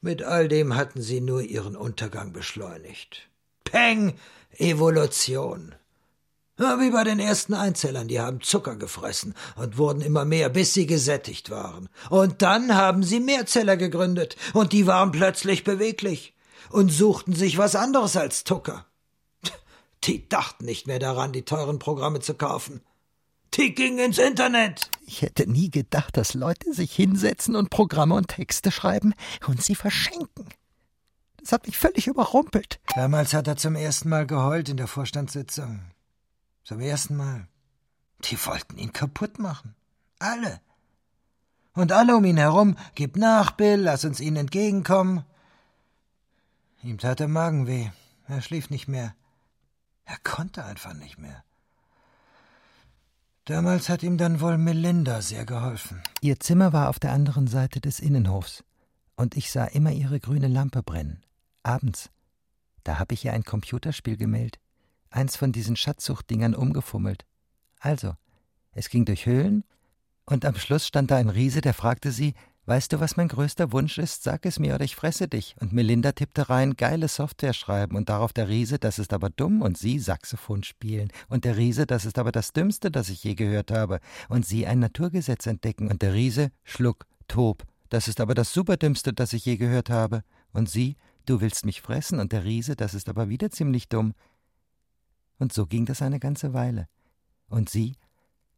Speaker 4: mit all dem hatten sie nur ihren Untergang beschleunigt. Peng, Evolution. Wie bei den ersten Einzellern, die haben Zucker gefressen und wurden immer mehr, bis sie gesättigt waren. Und dann haben sie Mehrzeller gegründet, und die waren plötzlich beweglich und suchten sich was anderes als Zucker. Die dachten nicht mehr daran, die teuren Programme zu kaufen. Die gingen ins Internet.
Speaker 5: Ich hätte nie gedacht, dass Leute sich hinsetzen und Programme und Texte schreiben und sie verschenken. Das hat mich völlig überrumpelt. Damals hat er zum ersten Mal geheult in der Vorstandssitzung. Zum ersten Mal. Die wollten ihn kaputt machen. Alle. Und alle um ihn herum, gib nach, Bill, lass uns ihnen entgegenkommen. Ihm tat der Magen weh. Er schlief nicht mehr. Er konnte einfach nicht mehr. Damals hat ihm dann wohl Melinda sehr geholfen. Ihr Zimmer war auf der anderen Seite des Innenhofs, und ich sah immer ihre grüne Lampe brennen. Abends. Da habe ich ihr ein Computerspiel gemeldet eins von diesen Schatzsuchtdingern umgefummelt. Also, es ging durch Höhlen, und am Schluss stand da ein Riese, der fragte sie, Weißt du, was mein größter Wunsch ist? Sag es mir oder ich fresse dich. Und Melinda tippte rein, geile Software schreiben und darauf der Riese, das ist aber dumm und sie Saxophon spielen. Und der Riese, das ist aber das Dümmste, das ich je gehört habe. Und sie ein Naturgesetz entdecken. Und der Riese, schluck, tob, das ist aber das Superdümmste, das ich je gehört habe. Und sie, du willst mich fressen. Und der Riese, das ist aber wieder ziemlich dumm. Und so ging das eine ganze Weile. Und sie?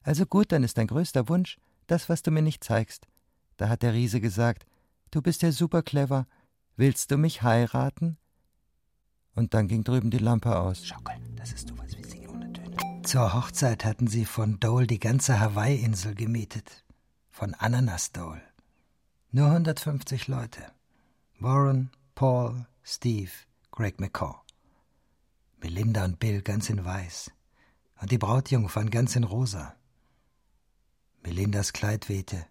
Speaker 5: Also gut, dann ist dein größter Wunsch das, was du mir nicht zeigst. Da hat der Riese gesagt, du bist ja super clever. Willst du mich heiraten? Und dann ging drüben die Lampe aus. Schaukel, das ist sowas wie Singen ohne Töne. Zur Hochzeit hatten sie von Dole die ganze Hawaii-Insel gemietet. Von Ananas Dole. Nur 150 Leute. Warren, Paul, Steve, Greg McCaw. Melinda und Bill ganz in weiß und die Brautjungfern ganz in rosa. Melindas Kleid wehte,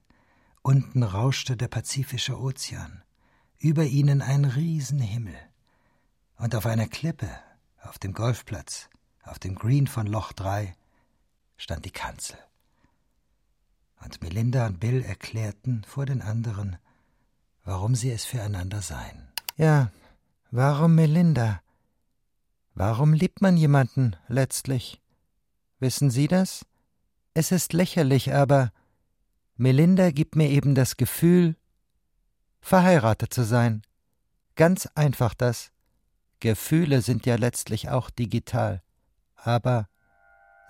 Speaker 5: unten rauschte der Pazifische Ozean, über ihnen ein Riesenhimmel. Und auf einer Klippe, auf dem Golfplatz, auf dem Green von Loch 3, stand die Kanzel. Und Melinda und Bill erklärten vor den anderen, warum sie es füreinander seien. Ja, warum Melinda? Warum liebt man jemanden letztlich? Wissen Sie das? Es ist lächerlich, aber Melinda gibt mir eben das Gefühl, verheiratet zu sein. Ganz einfach das. Gefühle sind ja letztlich auch digital.
Speaker 4: aber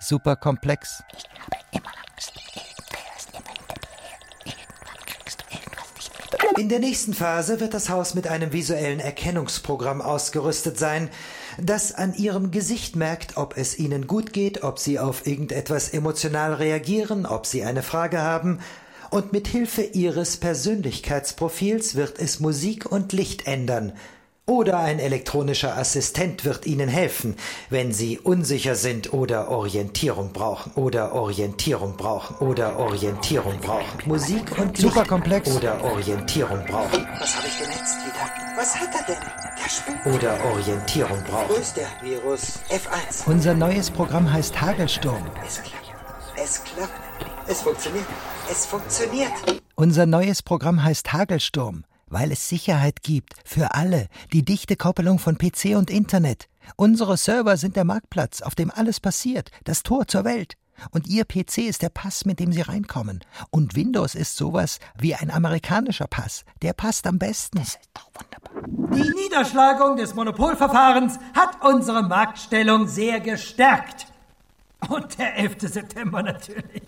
Speaker 4: super komplex.
Speaker 3: Ich habe immer Angst. Irgendwer ist immer hinter dir. Irgendwann kriegst du irgendwas nicht mit.
Speaker 9: In der nächsten Phase wird das Haus mit einem visuellen Erkennungsprogramm ausgerüstet sein, das an ihrem Gesicht merkt, ob es ihnen gut geht, ob sie auf irgendetwas emotional reagieren, ob sie eine Frage haben, und mit Hilfe ihres Persönlichkeitsprofils wird es Musik und Licht ändern, oder ein elektronischer Assistent wird Ihnen helfen, wenn Sie unsicher sind oder Orientierung brauchen oder Orientierung brauchen oder Orientierung brauchen. Musik und Licht
Speaker 4: Super komplex.
Speaker 9: oder Orientierung brauchen
Speaker 10: Was habe ich denn jetzt wieder? Was hat er denn? Der spinnt.
Speaker 9: oder Orientierung
Speaker 10: Wo
Speaker 9: brauchen.
Speaker 10: ist der Virus? F1.
Speaker 4: Unser neues Programm heißt Hagelsturm.
Speaker 10: Es klappt. Es klappt. Es funktioniert. Es funktioniert.
Speaker 4: Unser neues Programm heißt Hagelsturm, weil es Sicherheit gibt für alle, die dichte Koppelung von PC und Internet. Unsere Server sind der Marktplatz, auf dem alles passiert, das Tor zur Welt. Und Ihr PC ist der Pass, mit dem Sie reinkommen. Und Windows ist sowas wie ein amerikanischer Pass. Der passt am besten. Das ist doch wunderbar.
Speaker 5: Die Niederschlagung des Monopolverfahrens hat unsere Marktstellung sehr gestärkt. Und der 11. September natürlich.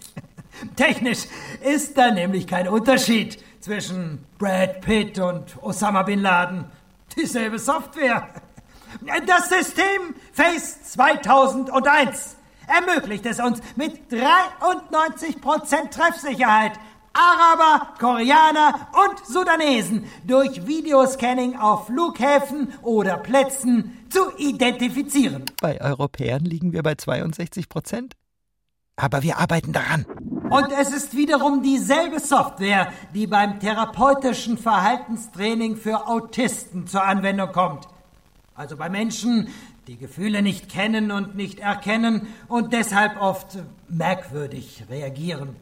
Speaker 5: Technisch ist da nämlich kein Unterschied zwischen Brad Pitt und Osama Bin Laden. Dieselbe Software. Das System Face 2001 ermöglicht es uns mit 93% Treffsicherheit, Araber, Koreaner und Sudanesen durch Videoscanning auf Flughäfen oder Plätzen zu identifizieren.
Speaker 4: Bei Europäern liegen wir bei 62 Prozent. Aber wir arbeiten daran.
Speaker 5: Und es ist wiederum dieselbe Software, die beim therapeutischen Verhaltenstraining für Autisten zur Anwendung kommt. Also bei Menschen, die Gefühle nicht kennen und nicht erkennen und deshalb oft merkwürdig reagieren.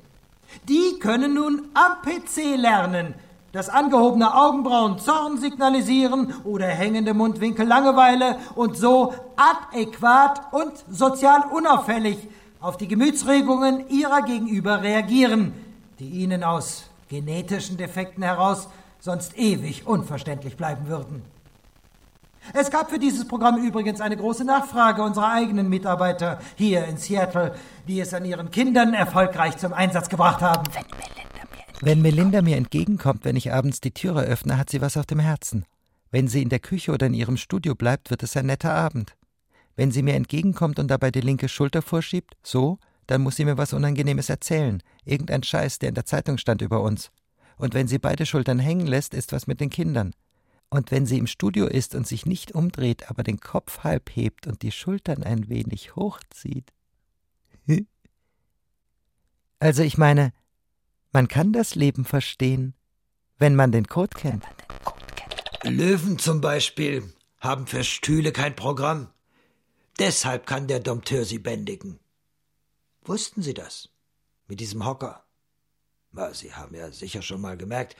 Speaker 5: Die können nun am PC lernen, dass angehobene Augenbrauen Zorn signalisieren oder hängende Mundwinkel Langeweile und so adäquat und sozial unauffällig auf die Gemütsregungen ihrer Gegenüber reagieren, die ihnen aus genetischen Defekten heraus sonst ewig unverständlich bleiben würden. Es gab für dieses Programm übrigens eine große Nachfrage unserer eigenen Mitarbeiter hier in Seattle, die es an ihren Kindern erfolgreich zum Einsatz gebracht haben.
Speaker 4: Wenn Melinda mir entgegenkommt, wenn ich abends die Türe öffne, hat sie was auf dem Herzen. Wenn sie in der Küche oder in ihrem Studio bleibt, wird es ein netter Abend. Wenn sie mir entgegenkommt und dabei die linke Schulter vorschiebt, so, dann muss sie mir was Unangenehmes erzählen. Irgendein Scheiß, der in der Zeitung stand über uns. Und wenn sie beide Schultern hängen lässt, ist was mit den Kindern. Und wenn sie im Studio ist und sich nicht umdreht, aber den Kopf halb hebt und die Schultern ein wenig hochzieht. [laughs] Also ich meine, man kann das Leben verstehen, wenn man den Code kennt.
Speaker 9: Löwen zum Beispiel haben für Stühle kein Programm. Deshalb kann der Dompteur sie bändigen. Wussten Sie das? Mit diesem Hocker? Na, Sie haben ja sicher schon mal gemerkt,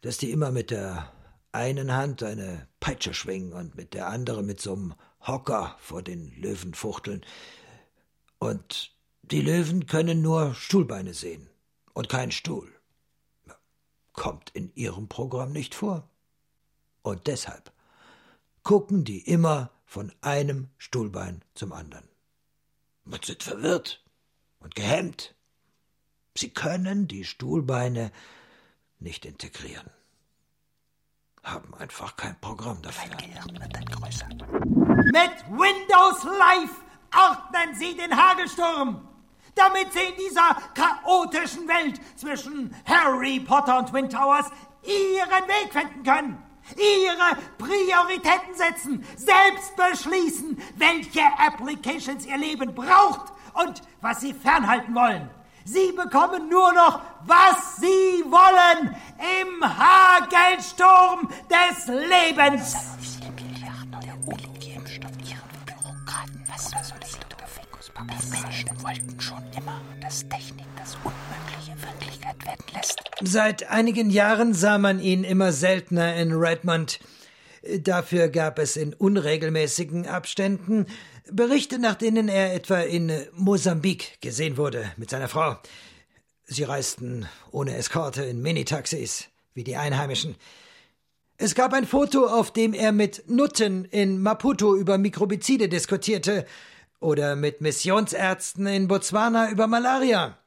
Speaker 9: dass die immer mit der einen Hand eine Peitsche schwingen und mit der anderen mit so einem Hocker vor den Löwen fuchteln. Und die Löwen können nur Stuhlbeine sehen und keinen Stuhl. Kommt in ihrem Programm nicht vor. Und deshalb gucken die immer von einem Stuhlbein zum anderen. Und sind verwirrt und gehemmt. Sie können die Stuhlbeine nicht integrieren. Haben einfach kein Programm dafür.
Speaker 5: Mit Windows Live ordnen Sie den Hagelsturm, damit Sie in dieser chaotischen Welt zwischen Harry Potter und Twin Towers Ihren Weg finden können. Ihre Prioritäten setzen, selbst beschließen, welche Applications Ihr Leben braucht und was Sie fernhalten wollen. Sie bekommen nur noch, was Sie wollen im Hagelsturm des Lebens.
Speaker 9: Seit einigen Jahren sah man ihn immer seltener in Redmond. Dafür gab es in unregelmäßigen Abständen Berichte, nach denen er etwa in Mosambik gesehen wurde mit seiner Frau. Sie reisten ohne Eskorte in Minitaxis, wie die Einheimischen. Es gab ein Foto, auf dem er mit Nutten in Maputo über Mikrobizide diskutierte
Speaker 5: Oder mit Missionsärzten in Botswana über Malaria.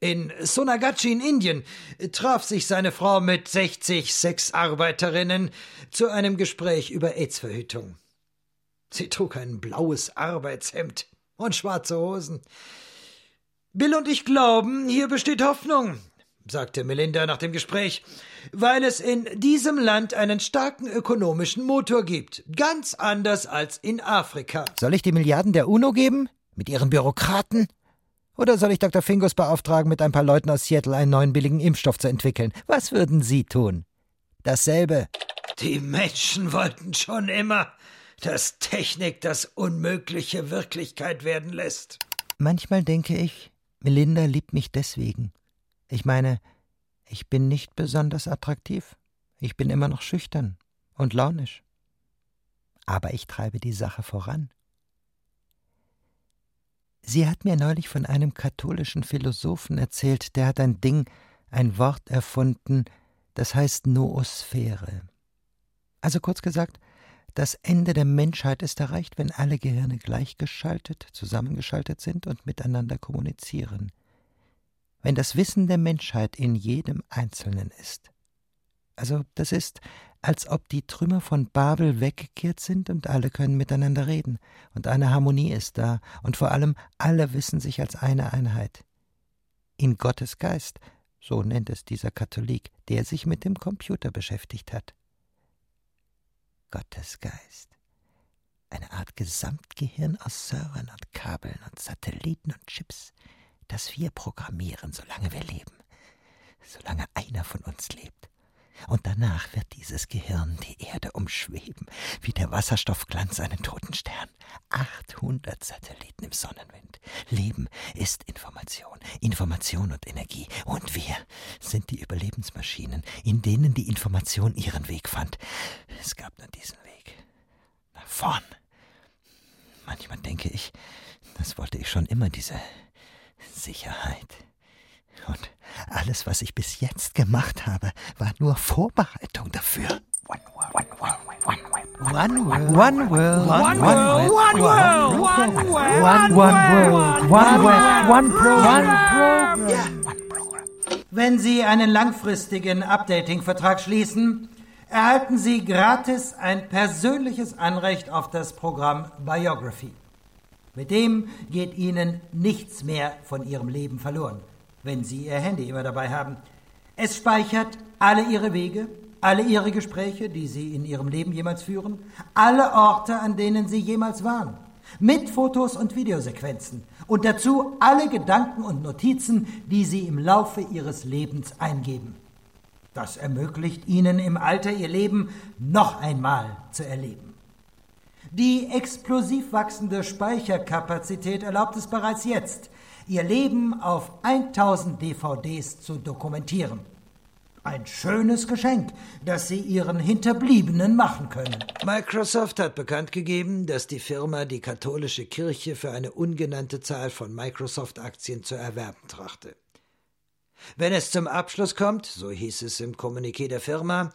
Speaker 5: In Sonagachi in Indien traf sich seine Frau mit 60 Sexarbeiterinnen zu einem Gespräch über AIDS-Verhütung. Sie trug ein blaues Arbeitshemd und schwarze Hosen. Bill und ich glauben, hier besteht Hoffnung, sagte Melinda nach dem Gespräch, weil es in diesem Land einen starken ökonomischen Motor gibt, ganz anders als in Afrika.
Speaker 4: Soll ich die Milliarden der UNO geben? Mit ihren Bürokraten? Oder soll ich Dr. Fingus beauftragen, mit ein paar Leuten aus Seattle einen neuen billigen Impfstoff zu entwickeln? Was würden Sie tun? Dasselbe.
Speaker 5: Die Menschen wollten schon immer, dass Technik das Unmögliche Wirklichkeit werden lässt.
Speaker 4: Manchmal denke ich, Melinda liebt mich deswegen. Ich meine, ich bin nicht besonders attraktiv. Ich bin immer noch schüchtern und launisch. Aber ich treibe die Sache voran. Sie hat mir neulich von einem katholischen Philosophen erzählt, der hat ein Ding, ein Wort erfunden, das heißt Noosphäre. Also kurz gesagt, das Ende der Menschheit ist erreicht, wenn alle Gehirne gleichgeschaltet, zusammengeschaltet sind und miteinander kommunizieren. Wenn das Wissen der Menschheit in jedem Einzelnen ist. Also das ist, als ob die Trümmer von Babel weggekehrt sind und alle können miteinander reden und eine Harmonie ist da und vor allem alle wissen sich als eine Einheit. In Gottes Geist, so nennt es dieser Katholik, der sich mit dem Computer beschäftigt hat. Gottesgeist. Eine Art Gesamtgehirn aus Servern und Kabeln und Satelliten und Chips, das wir programmieren, solange wir leben, solange einer von uns lebt. Und danach wird dieses Gehirn die Erde umschweben, wie der Wasserstoffglanz einen toten Stern. 800 Satelliten im Sonnenwind. Leben ist Information, Information und Energie. Und wir sind die Überlebensmaschinen, in denen die Information ihren Weg fand. Es gab nur diesen Weg. Nach vorn. Manchmal denke ich, das wollte ich schon immer, diese Sicherheit. Und alles, was ich bis jetzt gemacht habe, war nur Vorbereitung dafür. One world,
Speaker 1: one world, one world, one world, one world, one world, one world, one program.
Speaker 6: Wenn Sie einen langfristigen Updating-Vertrag schließen, erhalten Sie gratis ein persönliches Anrecht auf das Programm Biography. Mit dem geht Ihnen nichts mehr von Ihrem Leben verloren wenn Sie Ihr Handy immer dabei haben. Es speichert alle Ihre Wege, alle Ihre Gespräche, die Sie in Ihrem Leben jemals führen, alle Orte, an denen Sie jemals waren, mit Fotos und Videosequenzen und dazu alle Gedanken und Notizen, die Sie im Laufe Ihres Lebens eingeben. Das ermöglicht Ihnen im Alter Ihr Leben noch einmal zu erleben. Die explosiv wachsende Speicherkapazität erlaubt es bereits jetzt, ihr Leben auf 1000 DVDs zu dokumentieren. Ein schönes Geschenk, das Sie Ihren Hinterbliebenen machen können.
Speaker 5: Microsoft hat bekannt gegeben, dass die Firma die katholische Kirche für eine ungenannte Zahl von Microsoft-Aktien zu erwerben trachte. Wenn es zum Abschluss kommt, so hieß es im Kommuniqué der Firma,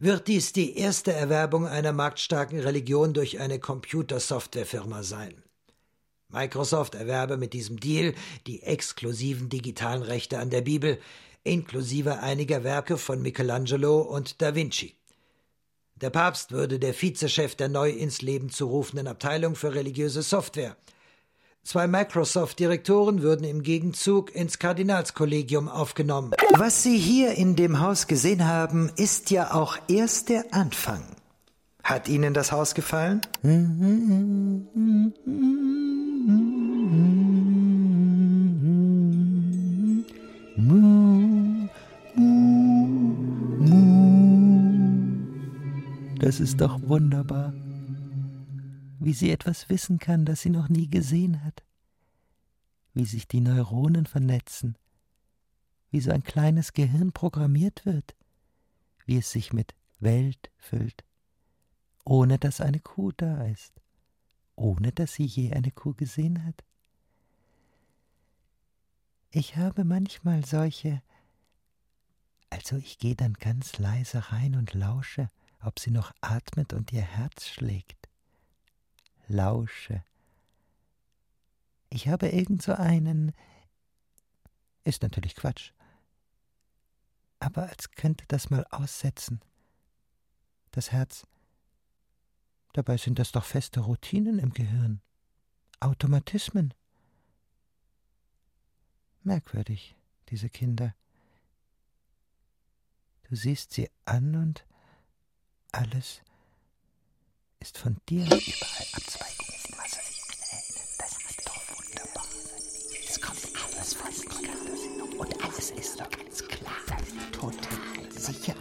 Speaker 5: wird dies die erste Erwerbung einer marktstarken Religion durch eine Computersoftwarefirma sein. Microsoft erwerbe mit diesem Deal die exklusiven digitalen Rechte an der Bibel, inklusive einiger Werke von Michelangelo und Da Vinci. Der Papst würde der Vizechef der neu ins Leben zu rufenden Abteilung für religiöse Software. Zwei Microsoft-Direktoren würden im Gegenzug ins Kardinalskollegium aufgenommen. Was Sie hier in dem Haus gesehen haben, ist ja auch erst der Anfang. Hat Ihnen das Haus gefallen?
Speaker 4: Das ist doch wunderbar, wie sie etwas wissen kann, das sie noch nie gesehen hat, wie sich die Neuronen vernetzen, wie so ein kleines Gehirn programmiert wird, wie es sich mit Welt füllt, ohne dass eine Kuh da ist, ohne dass sie je eine Kuh gesehen hat. Ich habe manchmal solche. Also ich gehe dann ganz leise rein und lausche, ob sie noch atmet und ihr Herz schlägt. Lausche,
Speaker 5: Ich habe irgend so einen. Ist natürlich Quatsch. Aber als könnte das mal aussetzen. Das Herz. Dabei sind das doch feste Routinen im Gehirn. Automatismen. Merkwürdig, diese Kinder. Du siehst sie an und alles ist von dir. Überall Abzweigungen im Wasser sich. Das ist doch wunderbar. Es kommt alles von dir. Und alles ist doch ganz klar. Total sicher.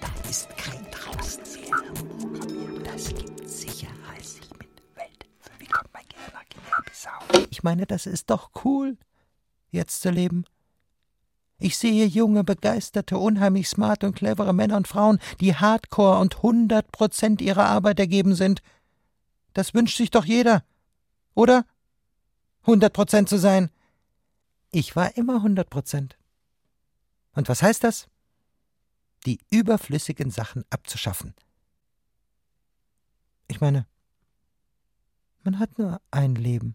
Speaker 5: Da ist kein Draußen mehr. Das gibt Sicherheit mit Welt. Wie kommt mein Gehirn nach Guinea-Bissau? Ich meine, das ist doch cool, jetzt zu leben. Ich sehe junge, begeisterte, unheimlich smart und clevere Männer und Frauen, die hardcore und hundert Prozent ihrer Arbeit ergeben sind. Das wünscht sich doch jeder, oder? Hundert Prozent zu sein. Ich war immer hundert Prozent. Und was heißt das? Die überflüssigen Sachen abzuschaffen. Ich meine, man hat nur ein Leben.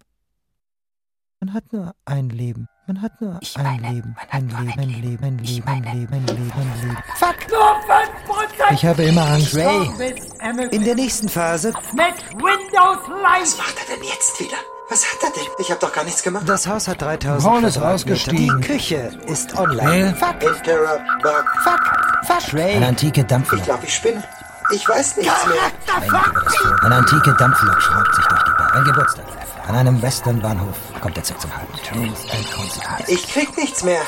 Speaker 5: Man hat nur ein Leben. Man hat nur
Speaker 4: Ich
Speaker 5: ein
Speaker 4: meine,
Speaker 5: Leben.
Speaker 4: man hat
Speaker 5: Ein
Speaker 4: nur
Speaker 5: Leben,
Speaker 4: ein
Speaker 5: ein
Speaker 4: Leben.
Speaker 5: Leben, ein
Speaker 4: Ich
Speaker 5: Leben, ein Leben, ein Leben, ein Leben.
Speaker 3: Fuck! Nur 5%!
Speaker 5: Ich habe immer Angst.
Speaker 11: Ray,
Speaker 3: Ray!
Speaker 11: in der nächsten Phase.
Speaker 3: Mit Windows
Speaker 4: Was
Speaker 3: Live!
Speaker 4: macht er denn jetzt wieder? Was hat er denn? Ich habe doch gar nichts gemacht.
Speaker 11: Das Haus hat 3000
Speaker 5: Paul ist ausgestiegen.
Speaker 11: Die Küche ist online.
Speaker 5: Fuck,
Speaker 4: Interrupt,
Speaker 5: fuck, fuck. Eine antike
Speaker 4: Ich
Speaker 5: Dampflok.
Speaker 4: glaube, ich spinne. Ich weiß nichts mehr.
Speaker 5: Eine antike Dampflok schraubt sich durch die Bar. Ein Geburtstag. An einem Western-Bahnhof kommt der Zug zum Halten.
Speaker 4: Ich krieg nichts mehr.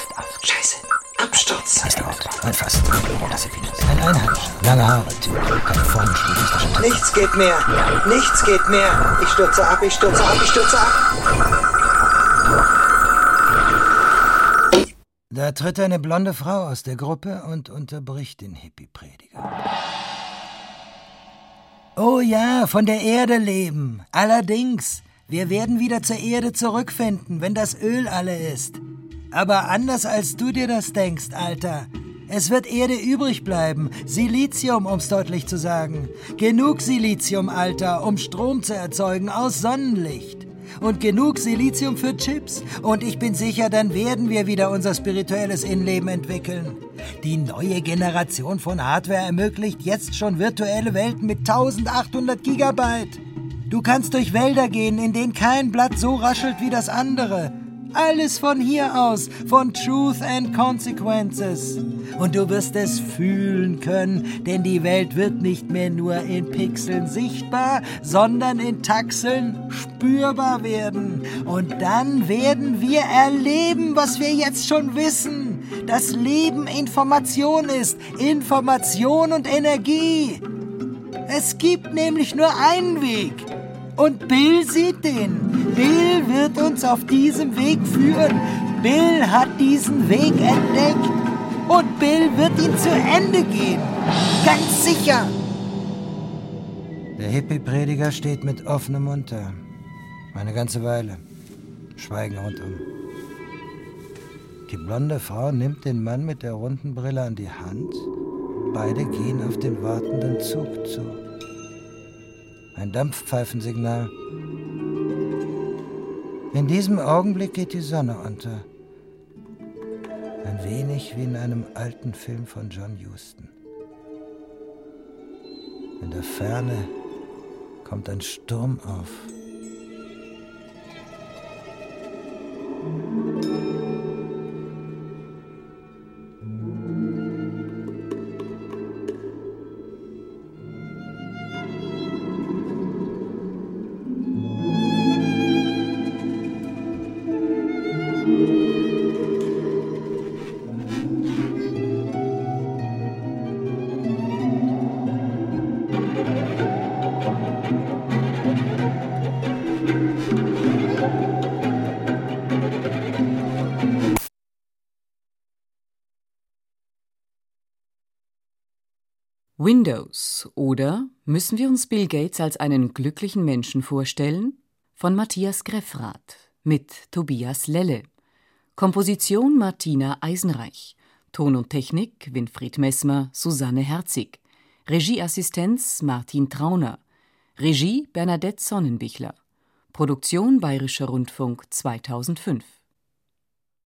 Speaker 4: Scheiße. Absturz.
Speaker 5: Ist rot. Ein Fass. Das ist. Ein Einheimischer. Lange Haare. Typ. Kalifornisch.
Speaker 4: Nichts geht mehr. Nichts geht mehr. Ich stürze ab, ich stürze ab, ich stürze ab.
Speaker 5: Da tritt eine blonde Frau aus der Gruppe und unterbricht den Hippie-Prediger. Oh ja, von der Erde leben. Allerdings, wir werden wieder zur Erde zurückfinden, wenn das Öl alle ist. Aber anders als du dir das denkst, Alter. Es wird Erde übrig bleiben. Silizium, um's deutlich zu sagen. Genug Silizium, Alter, um Strom zu erzeugen aus Sonnenlicht. Und genug Silizium für Chips. Und ich bin sicher, dann werden wir wieder unser spirituelles Innenleben entwickeln. Die neue Generation von Hardware ermöglicht jetzt schon virtuelle Welten mit 1800 Gigabyte. Du kannst durch Wälder gehen, in denen kein Blatt so raschelt wie das andere. Alles von hier aus, von Truth and Consequences. Und du wirst es fühlen können, denn die Welt wird nicht mehr nur in Pixeln sichtbar, sondern in Taxeln spürbar werden. Und dann werden wir erleben, was wir jetzt schon wissen. Das Leben Information ist, Information und Energie. Es gibt nämlich nur einen Weg. Und Bill sieht den. Bill wird uns auf diesem Weg führen. Bill hat diesen Weg entdeckt. Und Bill wird ihn zu Ende gehen. Ganz sicher. Der Hippie-Prediger steht mit offenem Mund da. Eine ganze Weile. Schweigen rundum. Die blonde Frau nimmt den Mann mit der runden Brille an die Hand. Beide gehen auf den wartenden Zug zu. Ein Dampfpfeifensignal. In diesem Augenblick geht die Sonne unter. Ein wenig wie in einem alten Film von John Huston. In der Ferne kommt ein Sturm auf.
Speaker 2: Windows oder müssen wir uns Bill Gates als einen glücklichen Menschen vorstellen? Von Matthias Greffrath mit Tobias Lelle. Komposition Martina Eisenreich. Ton und Technik Winfried Messmer, Susanne Herzig. Regieassistenz Martin Trauner. Regie Bernadette Sonnenbichler. Produktion Bayerischer Rundfunk 2005